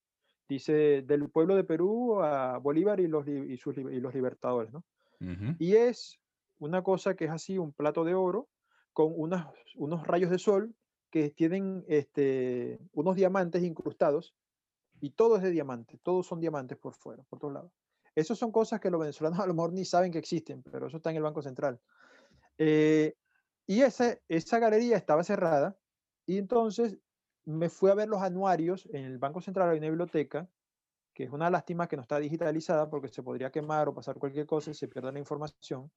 Dice, del pueblo de Perú a Bolívar y los, y sus, y los libertadores, ¿no? Ujú. Y es una cosa que es así, un plato de oro con unas, unos rayos de sol que tienen este, unos diamantes incrustados y todo es de diamante, todos son diamantes por fuera, por todos lados. Esas son cosas que los venezolanos a lo mejor ni saben que existen, pero eso está en el Banco Central. Eh, y esa, esa galería estaba cerrada y entonces me fui a ver los anuarios en el Banco Central, hay una biblioteca, que es una lástima que no está digitalizada porque se podría quemar o pasar cualquier cosa y se pierde la información,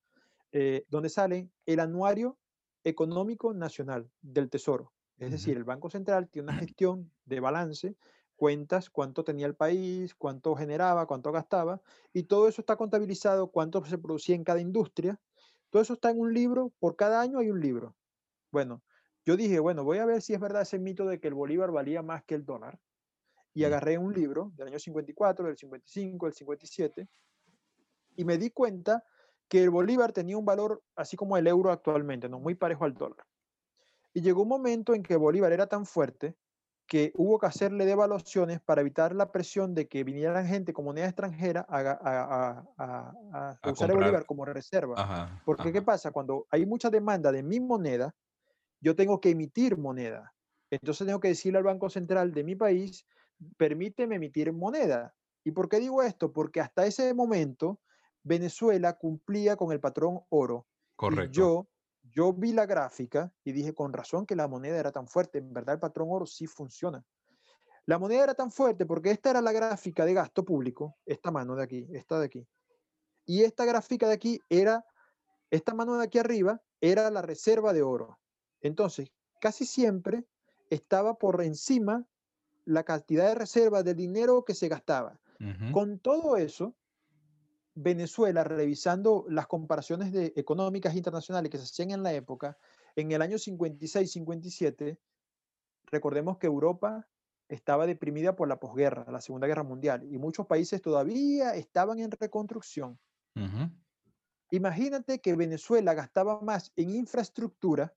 eh, donde sale el anuario económico nacional del Tesoro. Es decir, el Banco Central tiene una gestión de balance, cuentas cuánto tenía el país, cuánto generaba, cuánto gastaba, y todo eso está contabilizado, cuánto se producía en cada industria. Todo eso está en un libro, por cada año hay un libro. Bueno, yo dije, bueno, voy a ver si es verdad ese mito de que el bolívar valía más que el dólar. Y agarré un libro del año 54, del 55, del 57, y me di cuenta que el bolívar tenía un valor así como el euro actualmente, ¿no? muy parejo al dólar. Y llegó un momento en que el bolívar era tan fuerte que hubo que hacerle devaluaciones para evitar la presión de que vinieran gente con moneda extranjera a, usar el bolívar como reserva. Ajá. Porque, ¿qué pasa? Cuando hay mucha demanda de mi moneda, yo tengo que emitir moneda. Entonces tengo que decirle al Banco Central de mi país, permíteme emitir moneda. ¿Y por qué digo esto? Porque hasta ese momento Venezuela cumplía con el patrón oro. Y Correcto. yo, yo vi la gráfica y dije con razón que la moneda era tan fuerte. En verdad el patrón oro sí funciona. La moneda era tan fuerte porque esta era la gráfica de gasto público, esta mano de aquí, esta de aquí. Y esta gráfica de aquí era, esta mano de aquí arriba era la reserva de oro. Entonces, casi siempre estaba por encima la cantidad de reservas del dinero que se gastaba. Con todo eso, Venezuela, revisando las comparaciones de, económicas internacionales que se hacían en la época, en el año 56-57, recordemos que Europa estaba deprimida por la posguerra, la Segunda Guerra Mundial, y muchos países todavía estaban en reconstrucción. Imagínate que Venezuela gastaba más en infraestructura.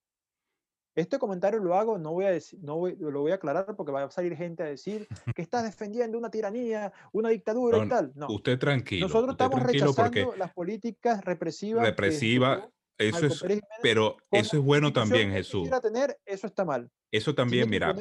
Este comentario lo hago, no voy a decir, no voy- lo voy a aclarar porque va a salir gente a decir que estás defendiendo una tiranía, una dictadura No, y tal. No, Usted tranquilo. nosotros usted estamos tranquilo rechazando las políticas represivas. represiva, eso es, pero eso es bueno también, Jesús. tener, eso está mal. Eso también, mira,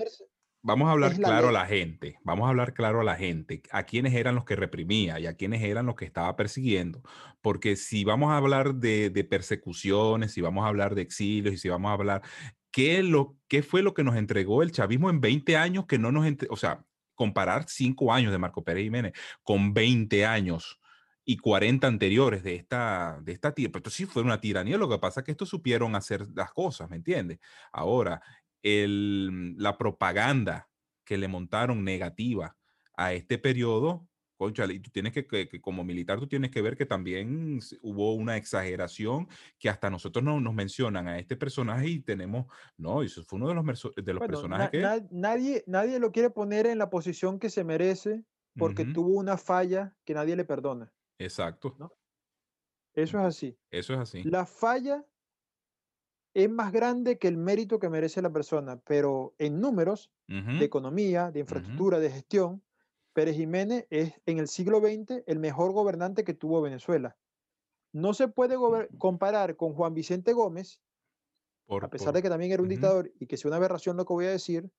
vamos a hablar claro a ley. la gente, vamos a hablar claro a la gente, a quiénes eran los que reprimía y a quiénes eran los que estaba persiguiendo. Porque si vamos a hablar de, de persecuciones, si vamos a hablar de exilios y si vamos a hablar, ¿qué, lo, ¿qué fue lo que nos entregó el chavismo en 20 años que no nos, o sea, comparar 5 años de Marco Pérez Jiménez con 20 años y 40 anteriores de esta, de esta tira, pero esto sí fue una tiranía, lo que pasa es que estos supieron hacer las cosas, ¿me entiendes? Ahora, el, la propaganda que le montaron negativa a este periodo, cónchale, y tú tienes que, que- que como militar, tú tienes que ver que también hubo una exageración que hasta nosotros no, nos mencionan a este personaje y tenemos, no, eso fue uno de los, de los Bueno, personajes na- que... na- nadie, nadie lo quiere poner en la posición que se merece porque Ujú, tuvo una falla que nadie le perdona. exacto, ¿no? Eso es así. eso es así. La falla es más grande que el mérito que merece la persona, pero en números Ujú, de economía, de infraestructura, de gestión, Pérez Jiménez es en el siglo XX el mejor gobernante que tuvo Venezuela. No se puede comparar con Juan Vicente Gómez, por- a pesar por- de que también era un dictador y que sea una aberración lo que voy a decir,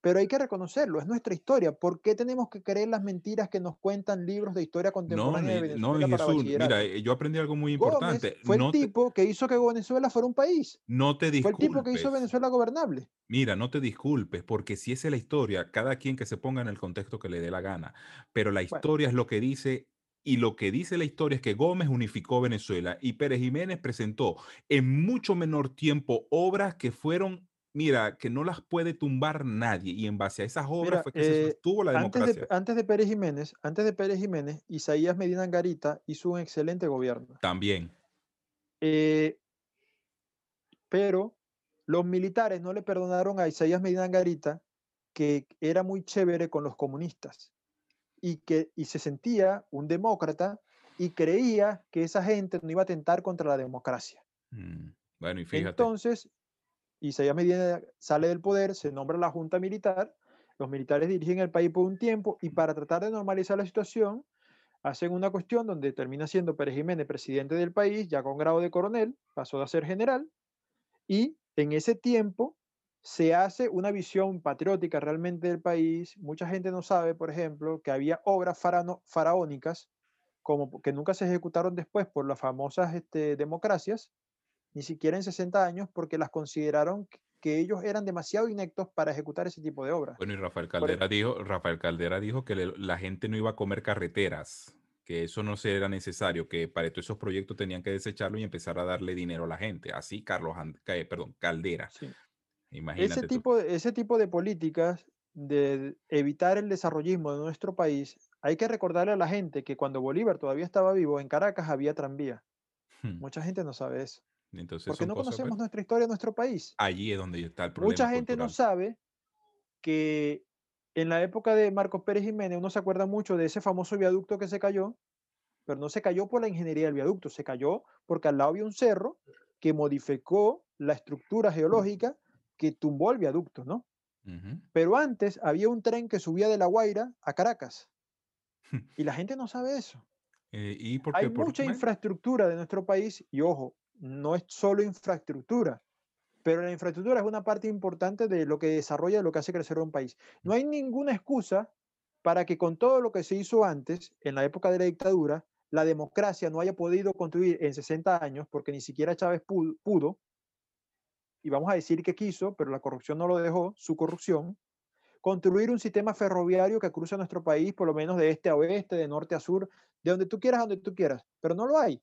pero hay que reconocerlo, es nuestra historia. ¿Por qué tenemos que creer las mentiras que nos cuentan libros de historia No, contemporánea de no, Venezuela y para Jesús, mira, eh, yo aprendí algo muy Gómez importante. fue no el te- tipo que hizo que Venezuela fuera un país. no te Fue el tipo que hizo disculpes. Venezuela gobernable. Mira, no te disculpes, porque si esa es la historia, cada quien que se ponga en el contexto que le dé la gana, pero la Bueno. historia es lo que dice, y lo que dice la historia es que Gómez unificó Venezuela y Pérez Jiménez presentó en mucho menor tiempo obras que fueron, mira, que no las puede tumbar nadie, y en base a esas obras Mira, fue que se eh, sostuvo la Antes democracia. de, antes de Pérez Jiménez, antes de Pérez Jiménez, Isaías Medina Angarita hizo un excelente gobierno. También. Eh, pero los militares no le perdonaron a Isaías Medina Angarita que era muy chévere con los comunistas y que y se sentía un demócrata y creía que esa gente no iba a atentar contra la democracia. Mm, Bueno, y fíjate. Entonces, Isaías Medina sale del poder, se nombra la junta militar, los militares dirigen el país por un tiempo y para tratar de normalizar la situación, hacen una cuestión donde termina siendo Pérez Jiménez presidente del país, ya con grado de coronel, pasó a ser general, y en ese tiempo se hace una visión patriótica realmente del país. Mucha gente no sabe, por ejemplo, que había obras faraónicas como que nunca se ejecutaron después por las famosas este, democracias, ni siquiera en 60 años, porque las consideraron que- que ellos eran demasiado inectos para ejecutar ese tipo de obras. Bueno, y Rafael Por e Caldera dijo, Rafael Caldera dijo que le- la gente no iba a comer carreteras, que eso no se era necesario, que para todos esos proyectos tenían que desecharlo y empezar a darle dinero a la gente. Así Carlos, And- eh, perdón, Caldera. Sí. Imagínate Ese tipo, de, ese tipo de políticas de evitar el desarrollismo de nuestro país, hay que recordarle a la gente que cuando Bolívar todavía estaba vivo, en Caracas había tranvía. Hmm. Mucha gente no sabe eso, Entonces porque no conocemos nuestra historia nuestro país. allí es donde está el problema Mucha gente no sabe que en la época de Marcos Pérez Jiménez uno se acuerda mucho de ese famoso viaducto que se cayó, pero no se cayó por la ingeniería del viaducto, se cayó porque al lado había un cerro que modificó la estructura geológica que tumbó el viaducto, ¿no? Pero antes había un tren que subía de La Guaira a Caracas y la gente no sabe eso. Eh, ¿Y por Hay? Por- mucha infraestructura de nuestro país y ojo, no es solo infraestructura, pero la infraestructura es una parte importante de lo que desarrolla, lo que hace crecer un país. No hay ninguna excusa para que con todo lo que se hizo antes, en la época de la dictadura, la democracia no haya podido construir en 60 años, porque ni siquiera Chávez pu- pudo, y vamos a decir que quiso, pero la corrupción no lo dejó, su corrupción, construir un sistema ferroviario que cruza nuestro país, por lo menos de este a oeste, de norte a sur, de donde tú quieras, donde tú quieras, pero no lo hay.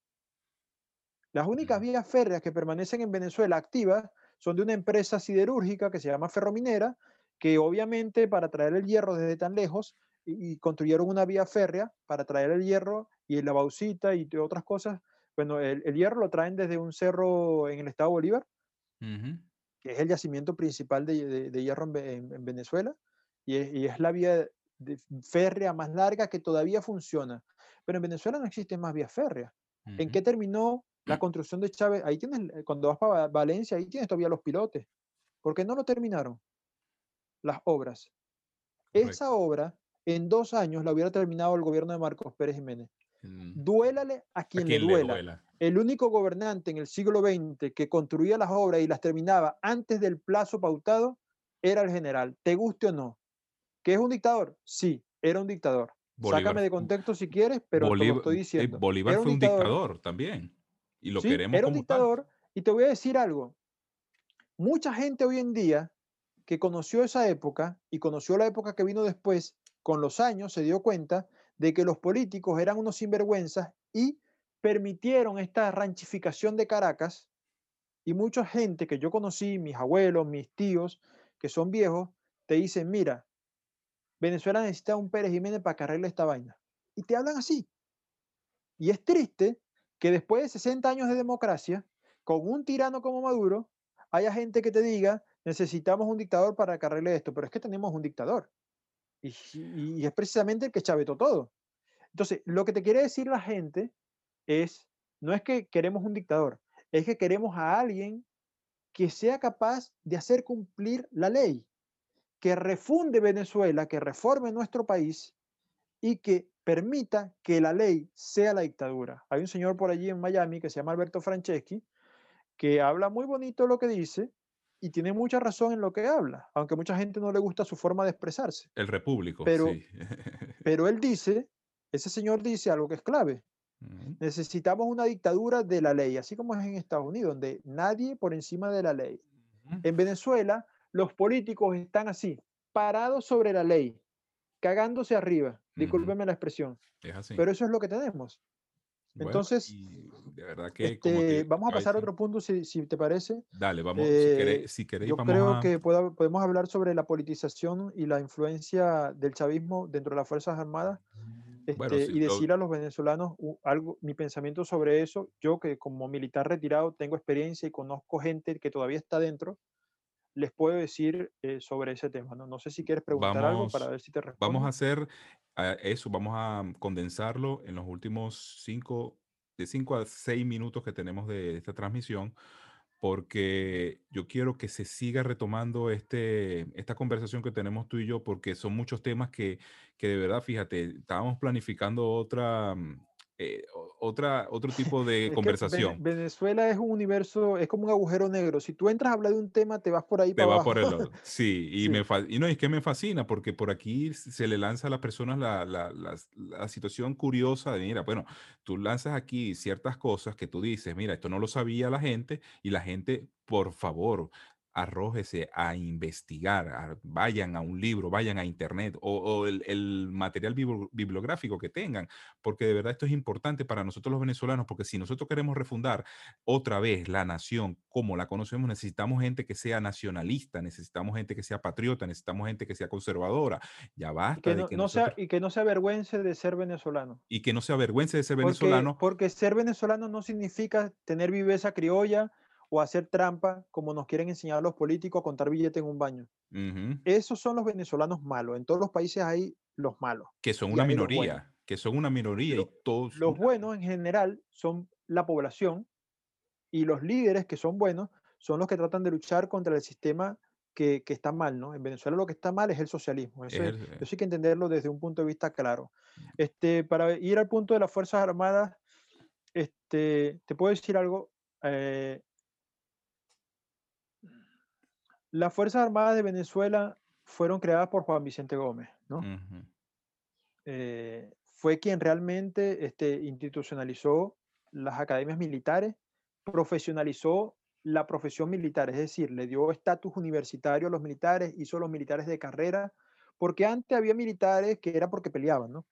Las únicas vías férreas que permanecen en Venezuela activas son de una empresa siderúrgica que se llama Ferrominera que obviamente para traer el hierro desde tan lejos y, y construyeron una vía férrea para traer el hierro y la bauxita y otras cosas. Bueno, el, el hierro lo traen desde un cerro en el estado Bolívar, que es el yacimiento principal de, de- de hierro en, Ve- en- en Venezuela, y es, y es la vía de- férrea más larga que todavía funciona. Pero en Venezuela no existen más vías férreas. ¿En qué terminó la construcción de Chávez? Ahí tienes, el- cuando vas para Valencia, ahí tienes todavía los pilotes. ¿Por qué no lo terminaron? Las obras. Esa obra en dos años la hubiera terminado el gobierno de Marcos Pérez Jiménez. Mm, Duélale a A quien le duela. El único gobernante en el siglo XX que construía las obras y las terminaba antes del plazo pautado era el general, te guste o no. ¿Que es un dictador? Sí, era un dictador. Bolívar, Sácame de contexto si quieres, pero te lo Bolívar, estoy eh, diciendo. Bolívar fue un dictador, dictador también. Y lo sí, queremos era un como tal. dictador. Y te voy a decir algo. Mucha gente hoy en día que conoció esa época y conoció la época que vino después, con los años se dio cuenta de que los políticos eran unos sinvergüenzas y permitieron esta ranchificación de Caracas y mucha gente que yo conocí, mis abuelos, mis tíos, que son viejos, te dicen, mira, Venezuela necesita un Pérez Jiménez para que arregle esta vaina. Y te hablan así. Y es triste que después de 60 años de democracia, con un tirano como Maduro, haya gente que te diga, necesitamos un dictador para que arregle esto, pero es que tenemos un dictador. Y, y- es precisamente el que chavetó todo. Entonces, lo que te quiere decir la gente es, no es que queremos un dictador, es que queremos a alguien que sea capaz de hacer cumplir la ley, que refunde Venezuela, que reforme nuestro país y que permita que la ley sea la dictadura. Hay un señor por allí en Miami que se llama Alberto Franceschi, que habla muy bonito lo que dice y tiene mucha razón en lo que habla, aunque mucha gente no le gusta su forma de expresarse. El Repúblico, Pero, sí. pero él dice, ese señor dice algo que es clave. Necesitamos una dictadura de la ley, así como es en Estados Unidos, donde nadie por encima de la ley. En Venezuela, los políticos están así, parados sobre la ley, cagándose arriba. Discúlpeme la expresión, Es así. pero eso es lo que tenemos. Bueno, Entonces, de verdad que este, te vamos a pasar a otro punto, si, si te parece. dale, vamos, si Eh, queréis, si queréis, yo vamos creo a... que pueda- podemos hablar sobre la politización y la influencia del chavismo dentro de las Fuerzas Armadas Bueno, este, sí, y lo- decir a los venezolanos algo, mi pensamiento sobre eso. Yo que como militar retirado tengo experiencia y conozco gente que todavía está dentro, les puedo decir eh, sobre ese tema. ¿no? no sé si quieres preguntar algo para Vamos, ver si te vamos respondo. a hacer ah, eso, vamos a condensarlo en los últimos cinco, de cinco a seis minutos que tenemos de esta transmisión, porque yo quiero que se siga retomando este, esta conversación que tenemos tú y yo, porque son muchos temas que, que de verdad, fíjate, estábamos planificando otra, mm, eh, otra, otro tipo de Es conversación. Venezuela es un universo, es como un agujero negro. Si tú entras a hablar de un tema, te vas por ahí Te para va por el otro. Sí, y, Sí. me y no, es que me fascina porque por aquí se le lanza a las personas la, la- las- la situación curiosa de, mira, bueno, tú lanzas aquí ciertas cosas que tú dices, mira, esto no lo sabía la gente y la gente, por favor, arrójese a investigar, a- vayan a un libro, vayan a internet o, o el, el material bibliográfico que tengan, porque de verdad esto es importante para nosotros los venezolanos, porque si nosotros queremos refundar otra vez la nación como la conocemos, necesitamos gente que sea nacionalista, necesitamos gente que sea patriota, necesitamos gente que sea conservadora. Ya Y basta que de no, que no sea, nosotros... y que no se avergüence de ser venezolano. Y que no se avergüence de ser Porque, venezolano. porque ser venezolano no significa tener viveza criolla o hacer trampa, como nos quieren enseñar los políticos, a contar billete en un baño. Esos son los venezolanos malos. En todos los países hay los malos. Que son una minoría, que son una minoría y todos... Los buenos en general son la población y los líderes que son buenos son los que tratan de luchar contra el sistema que, que está mal, ¿no? En Venezuela lo que está mal es el socialismo. Eso, es- es- eso hay que entenderlo desde un punto de vista claro. Este, para ir al punto de las Fuerzas Armadas, este, te puedo decir algo. eh, las Fuerzas Armadas de Venezuela fueron creadas por Juan Vicente Gómez, ¿no? Eh, fue quien realmente este, institucionalizó las academias militares, profesionalizó la profesión militar, es decir, le dio estatus universitario a los militares, hizo los militares de carrera, porque antes había militares que era porque peleaban, ¿no?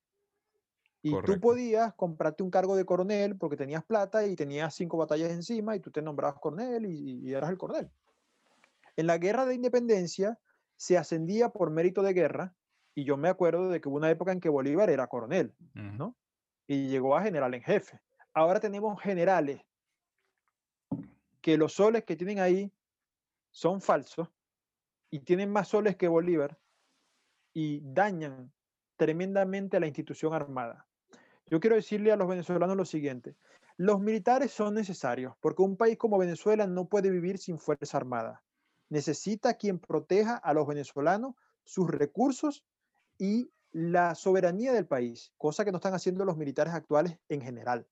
Y tú Correcto. podías comprarte un cargo de coronel porque tenías plata y tenías cinco batallas encima y tú te nombrabas coronel y, y eras el coronel. En la guerra de independencia, se ascendía por mérito de guerra, y yo me acuerdo de que hubo una época en que Bolívar era coronel, ¿no? Y llegó a general en jefe. Ahora tenemos generales que los soles que tienen ahí son falsos y tienen más soles que Bolívar y dañan tremendamente a la institución armada. Yo quiero decirle a los venezolanos lo siguiente, los militares son necesarios porque un país como Venezuela no puede vivir sin fuerza armada. Necesita quien proteja a los venezolanos, sus recursos y la soberanía del país, cosa que no están haciendo los militares actuales en general.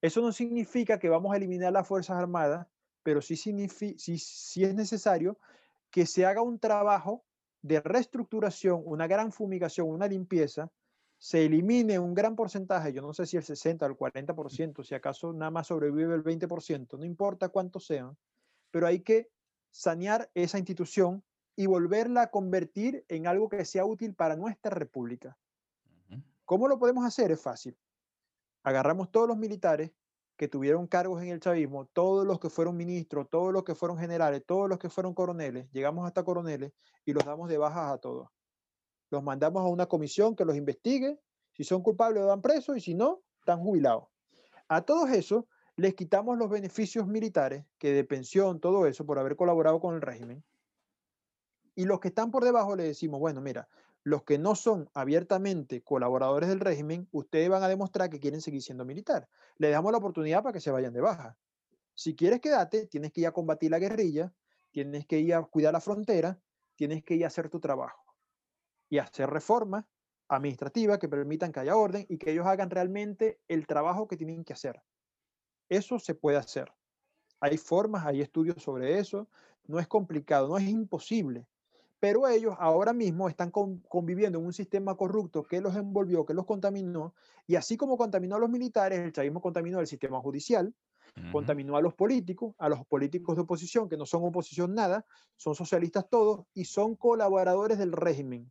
Eso no significa que vamos a eliminar las Fuerzas Armadas, pero sí, sí es necesario que se haga un trabajo de reestructuración, una gran fumigación, una limpieza, se elimine un gran porcentaje, yo no sé si el 60 o el 40%, si acaso nada más sobrevive el 20%, no importa cuántos sean, pero hay que sanear esa institución y volverla a convertir en algo que sea útil para nuestra república. ¿Cómo lo podemos hacer? Es fácil. Agarramos todos los militares que tuvieron cargos en el chavismo, todos los que fueron ministros, todos los que fueron generales, todos los que fueron coroneles, llegamos hasta coroneles y los damos de bajas a todos. Los mandamos a una comisión que los investigue, si son culpables lo dan presos y si no, están jubilados. A todos esos les quitamos los beneficios militares, que de pensión, todo eso, por haber colaborado con el régimen. Y los que están por debajo le decimos, bueno, mira, los que no son abiertamente colaboradores del régimen, ustedes van a demostrar que quieren seguir siendo militar. Le damos la oportunidad para que se vayan de baja. Si quieres quedarte, tienes que ir a combatir la guerrilla, tienes que ir a cuidar la frontera, tienes que ir a hacer tu trabajo y hacer reformas administrativas que permitan que haya orden y que ellos hagan realmente el trabajo que tienen que hacer. Eso se puede hacer. Hay formas, hay estudios sobre eso. No es complicado, no es imposible pero ellos ahora mismo están conviviendo en un sistema corrupto que los envolvió, que los contaminó, y así como contaminó a los militares, el chavismo contaminó el sistema judicial, contaminó a los políticos, a los políticos de oposición, que no son oposición nada, son socialistas todos y son colaboradores del régimen.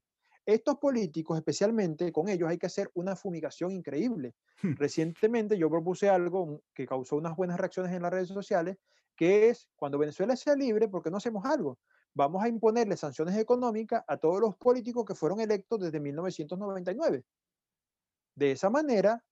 Estos políticos, especialmente con ellos, hay que hacer una fumigación increíble. Hmm. Recientemente yo propuse algo que causó unas buenas reacciones en las redes sociales, que es cuando Venezuela sea libre, ¿por qué no hacemos algo? vamos a imponerle sanciones económicas a todos los políticos que fueron electos desde 1999. De esa manera,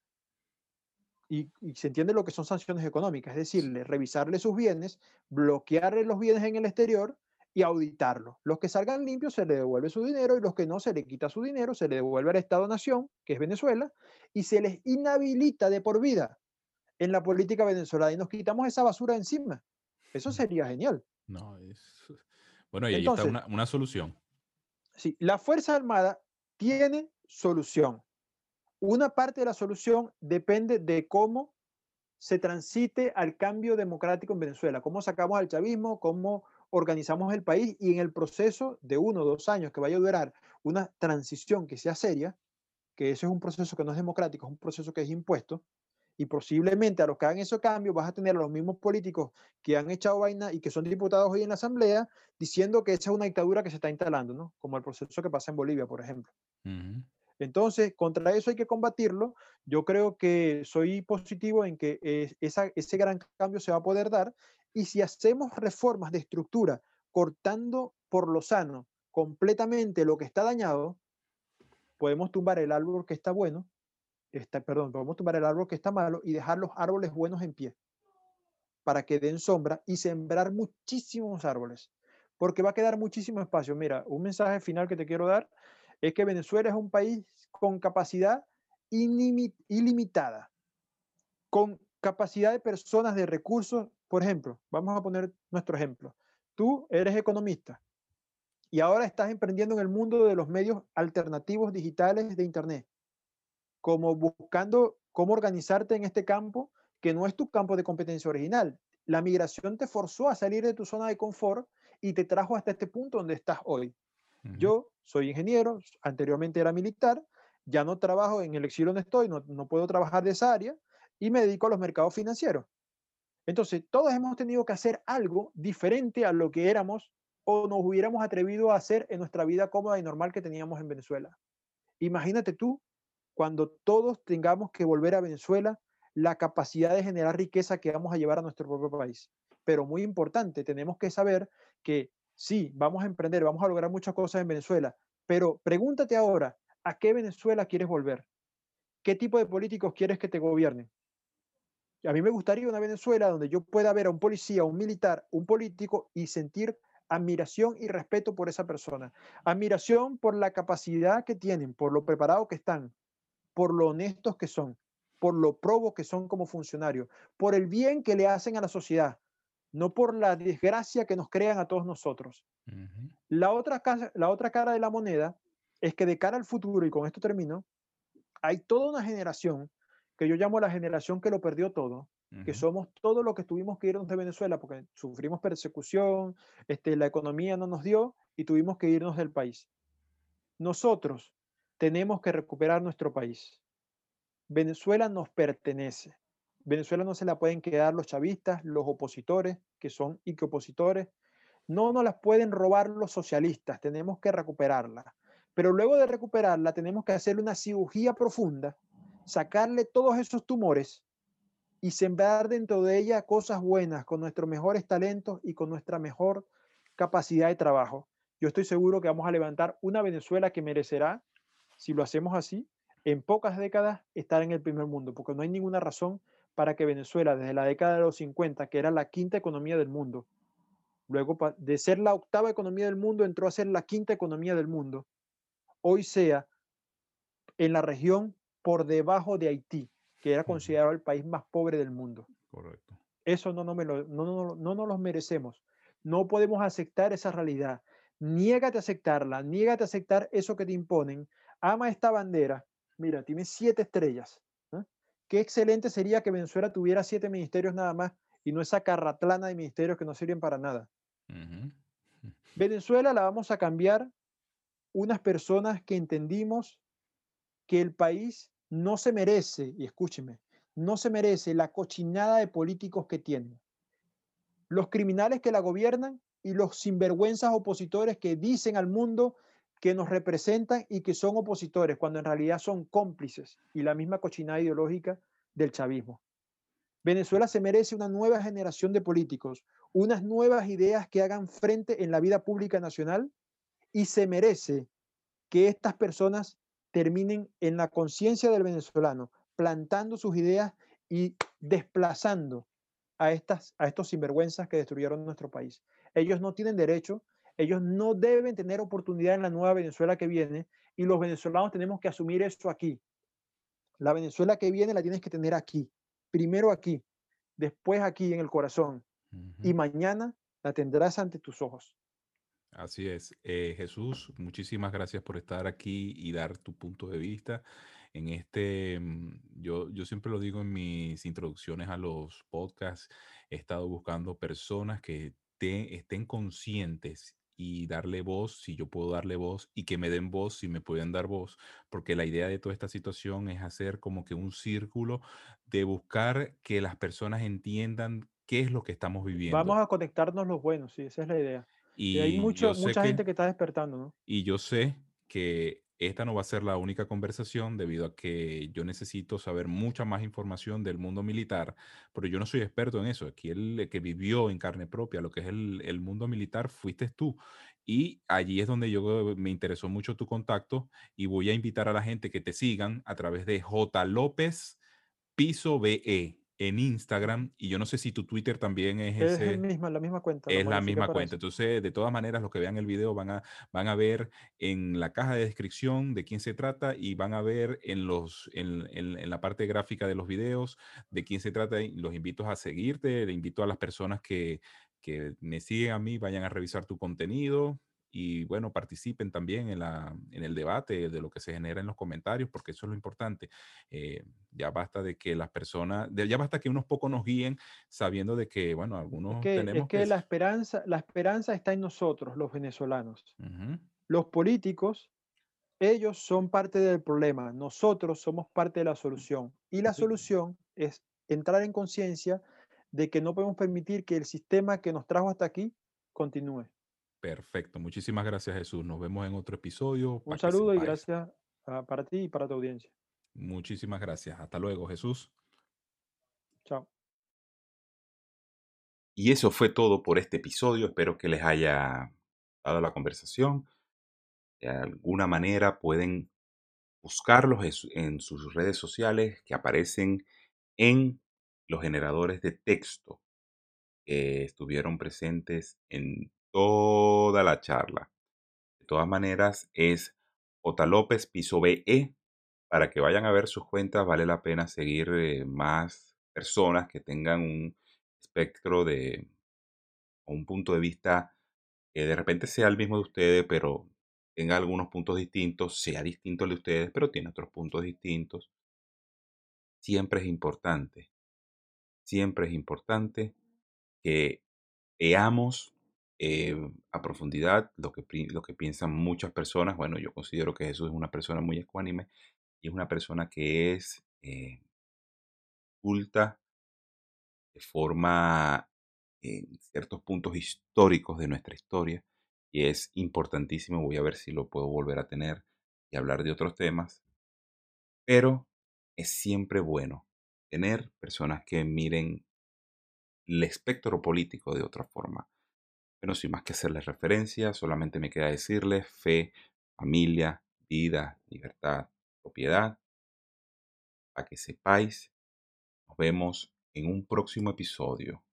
y, se entiende lo que son sanciones económicas, es decir, revisarle sus bienes, bloquearle los bienes en el exterior y auditarlos. Los que salgan limpios se le devuelve su dinero y los que no se le quita su dinero, se le devuelve al Estado-Nación, que es Venezuela, y se les inhabilita de por vida en la política venezolana y nos quitamos esa basura encima. Eso sería genial. No, es, bueno, y ahí está una, una solución. Sí, la Fuerza Armada tiene solución. Una parte de la solución depende de cómo se transite al cambio democrático en Venezuela, cómo sacamos al chavismo, cómo organizamos el país y en el proceso de uno o dos años que vaya a durar una transición que sea seria, que eso es un proceso que no es democrático, es un proceso que es impuesto, y posiblemente a los que hagan esos cambios vas a tener a los mismos políticos que han echado vaina y que son diputados hoy en la Asamblea diciendo que esa es una dictadura que se está instalando, ¿no? Como el proceso que pasa en Bolivia, por ejemplo. Entonces, contra eso hay que combatirlo. Yo creo que soy positivo en que ese gran cambio se va a poder dar. Y si hacemos reformas de estructura, cortando por lo sano completamente lo que está dañado, podemos tumbar el árbol que está bueno perdón, podemos tumbar el árbol que está malo y dejar los árboles buenos en pie para que den sombra y sembrar muchísimos árboles, porque va a quedar muchísimo espacio. Mira, un mensaje final que te quiero dar es que Venezuela es un país con capacidad ilimitada, con capacidad de personas, de recursos. Por ejemplo, vamos a poner nuestro ejemplo. Tú eres economista y ahora estás emprendiendo en el mundo de los medios alternativos digitales de Internet como buscando cómo organizarte en este campo que no es tu campo de competencia original. La migración te forzó a salir de tu zona de confort y te trajo hasta este punto donde estás hoy. Yo soy ingeniero, anteriormente era militar, ya no trabajo en el exilio donde estoy, no, no puedo trabajar de esa área y me dedico a los mercados financieros. Entonces, todos hemos tenido que hacer algo diferente a lo que éramos o nos hubiéramos atrevido a hacer en nuestra vida cómoda y normal que teníamos en Venezuela. Imagínate tú cuando todos tengamos que volver a Venezuela, la capacidad de generar riqueza que vamos a llevar a nuestro propio país. Pero muy importante, tenemos que saber que Sí, vamos a emprender, vamos a lograr muchas cosas en Venezuela, pero pregúntate ahora, ¿a qué Venezuela quieres volver? ¿Qué tipo de políticos quieres que te gobiernen? A mí me gustaría una Venezuela donde yo pueda ver a un policía, un militar, un político y sentir admiración y respeto por esa persona. Admiración por la capacidad que tienen, por lo preparado que están, por lo honestos que son, por lo probos que son como funcionarios, por el bien que le hacen a la sociedad, no por la desgracia que nos crean a todos nosotros. la, otra, la otra cara de la moneda es que de cara al futuro, y con esto termino, hay toda una generación que yo llamo la generación que lo perdió todo, que somos todo lo que tuvimos que irnos de Venezuela porque sufrimos persecución, este, la economía no nos dio y tuvimos que irnos del país. Nosotros tenemos que recuperar nuestro país. Venezuela nos pertenece. Venezuela no se la pueden quedar los chavistas, los opositores, que son y que opositores. No nos las pueden robar los socialistas, tenemos que recuperarla. Pero luego de recuperarla tenemos que hacer una cirugía profunda, sacarle todos esos tumores y sembrar dentro de ella cosas buenas con nuestros mejores talentos y con nuestra mejor capacidad de trabajo. Yo estoy seguro que vamos a levantar una Venezuela que merecerá, si lo hacemos así, en pocas décadas estar en el primer mundo, porque no hay ninguna razón para que Venezuela, desde la década de los 50, que era la quinta economía del mundo, luego de ser la octava economía del mundo, entró a ser la quinta economía del mundo, hoy sea en la región por debajo de Haití, que era considerado el país más pobre del mundo. Correcto. Eso no, no, me lo, no, no, no nos merecemos. No podemos aceptar esa realidad. Niégate a aceptarla, niégate a aceptar eso que te imponen. Ama esta bandera. Mira, tiene siete estrellas. Qué excelente sería que Venezuela tuviera siete ministerios nada más y no esa carratlana de ministerios que no sirven para nada. Venezuela la vamos a cambiar unas personas que entendimos que el país no se merece, y escúcheme, no se merece la cochinada de políticos que tienen. Los criminales que la gobiernan y los sinvergüenzas opositores que dicen al mundo que nos representan y que son opositores, cuando en realidad son cómplices y la misma cochinada ideológica del chavismo. Venezuela se merece una nueva generación de políticos, unas nuevas ideas que hagan frente en la vida pública nacional y se merece que estas personas terminen en la conciencia del venezolano, plantando sus ideas y desplazando a, estas, a estos sinvergüenzas que destruyeron nuestro país. Ellos no tienen derecho ellos no deben tener oportunidad en la nueva Venezuela que viene y los venezolanos tenemos que asumir eso aquí. La Venezuela que viene la tienes que tener aquí, primero aquí, después aquí en el corazón y mañana la tendrás ante tus ojos. Así es. Eh, Jesús, muchísimas gracias por estar aquí y dar tu punto de vista. En este, mm, yo, yo siempre lo digo en mis introducciones a los podcasts, he estado buscando personas que te, estén conscientes y darle voz, si yo puedo darle voz, y que me den voz, si me pueden dar voz, porque la idea de toda esta situación es hacer como que un círculo de buscar que las personas entiendan qué es lo que estamos viviendo. Vamos a conectarnos los buenos, sí, esa es la idea. Y, hay mucho, mucha gente que está despertando, ¿no? Y yo sé que esta no va a ser la única conversación debido a que yo necesito saber mucha más información del mundo militar, pero yo no soy experto en eso. Aquí el que vivió en carne propia lo que es el, mundo militar fuiste tú. Y allí es donde yo me interesó mucho tu contacto y voy a invitar a la gente que te sigan a través de J. López Piso BE en Instagram y yo no sé si tu Twitter también es, es ese. Misma, la misma cuenta. Es la misma cuenta. Entonces, de todas maneras, los que vean el video van a, van a ver en la caja de descripción de quién se trata y van a ver en, los, en, en, la parte gráfica de los videos de quién se trata. Y los invito a seguirte, le invito a las personas que, que me siguen a mí, vayan a revisar tu contenido, y bueno, participen también en, la, en el debate de lo que se genera en los comentarios, porque eso es lo importante. Eh, ya basta de que las personas, ya basta que unos pocos nos guíen sabiendo de que, bueno, algunos es que, tenemos es que, la esperanza, la esperanza está en nosotros, los venezolanos. Los políticos, ellos son parte del problema, nosotros somos parte de la solución. Y la solución es entrar en conciencia de que no podemos permitir que el sistema que nos trajo hasta aquí continúe. Perfecto. Muchísimas gracias, Jesús. Nos vemos en otro episodio. Un saludo y gracias para ti y para tu audiencia. Muchísimas gracias. Hasta luego, Jesús. Chao. Y eso fue todo por este episodio. Espero que les haya gustado la conversación, de alguna manera pueden buscarlos en sus redes sociales que aparecen en los generadores de texto que estuvieron presentes en toda la charla. De todas maneras, es J. López Piso BE. Para que vayan a ver sus cuentas, vale la pena seguir eh, más personas que tengan un espectro de un punto de vista que de repente sea el mismo de ustedes, pero tenga algunos puntos distintos, sea distinto al de ustedes, pero tiene otros puntos distintos. Siempre es importante, siempre es importante que veamos eh, a profundidad lo que, lo que piensan muchas personas. Bueno, yo considero que Jesús es una persona muy ecuánime y es una persona que es eh, culta de forma en ciertos puntos históricos de nuestra historia y es importantísimo. Voy a ver si lo puedo volver a tener y hablar de otros temas, pero es siempre bueno tener personas que miren el espectro político de otra forma. No soy más que hacerles referencia, solamente me queda decirles fe, familia, vida, libertad, propiedad. Para que sepáis, nos vemos en un próximo episodio.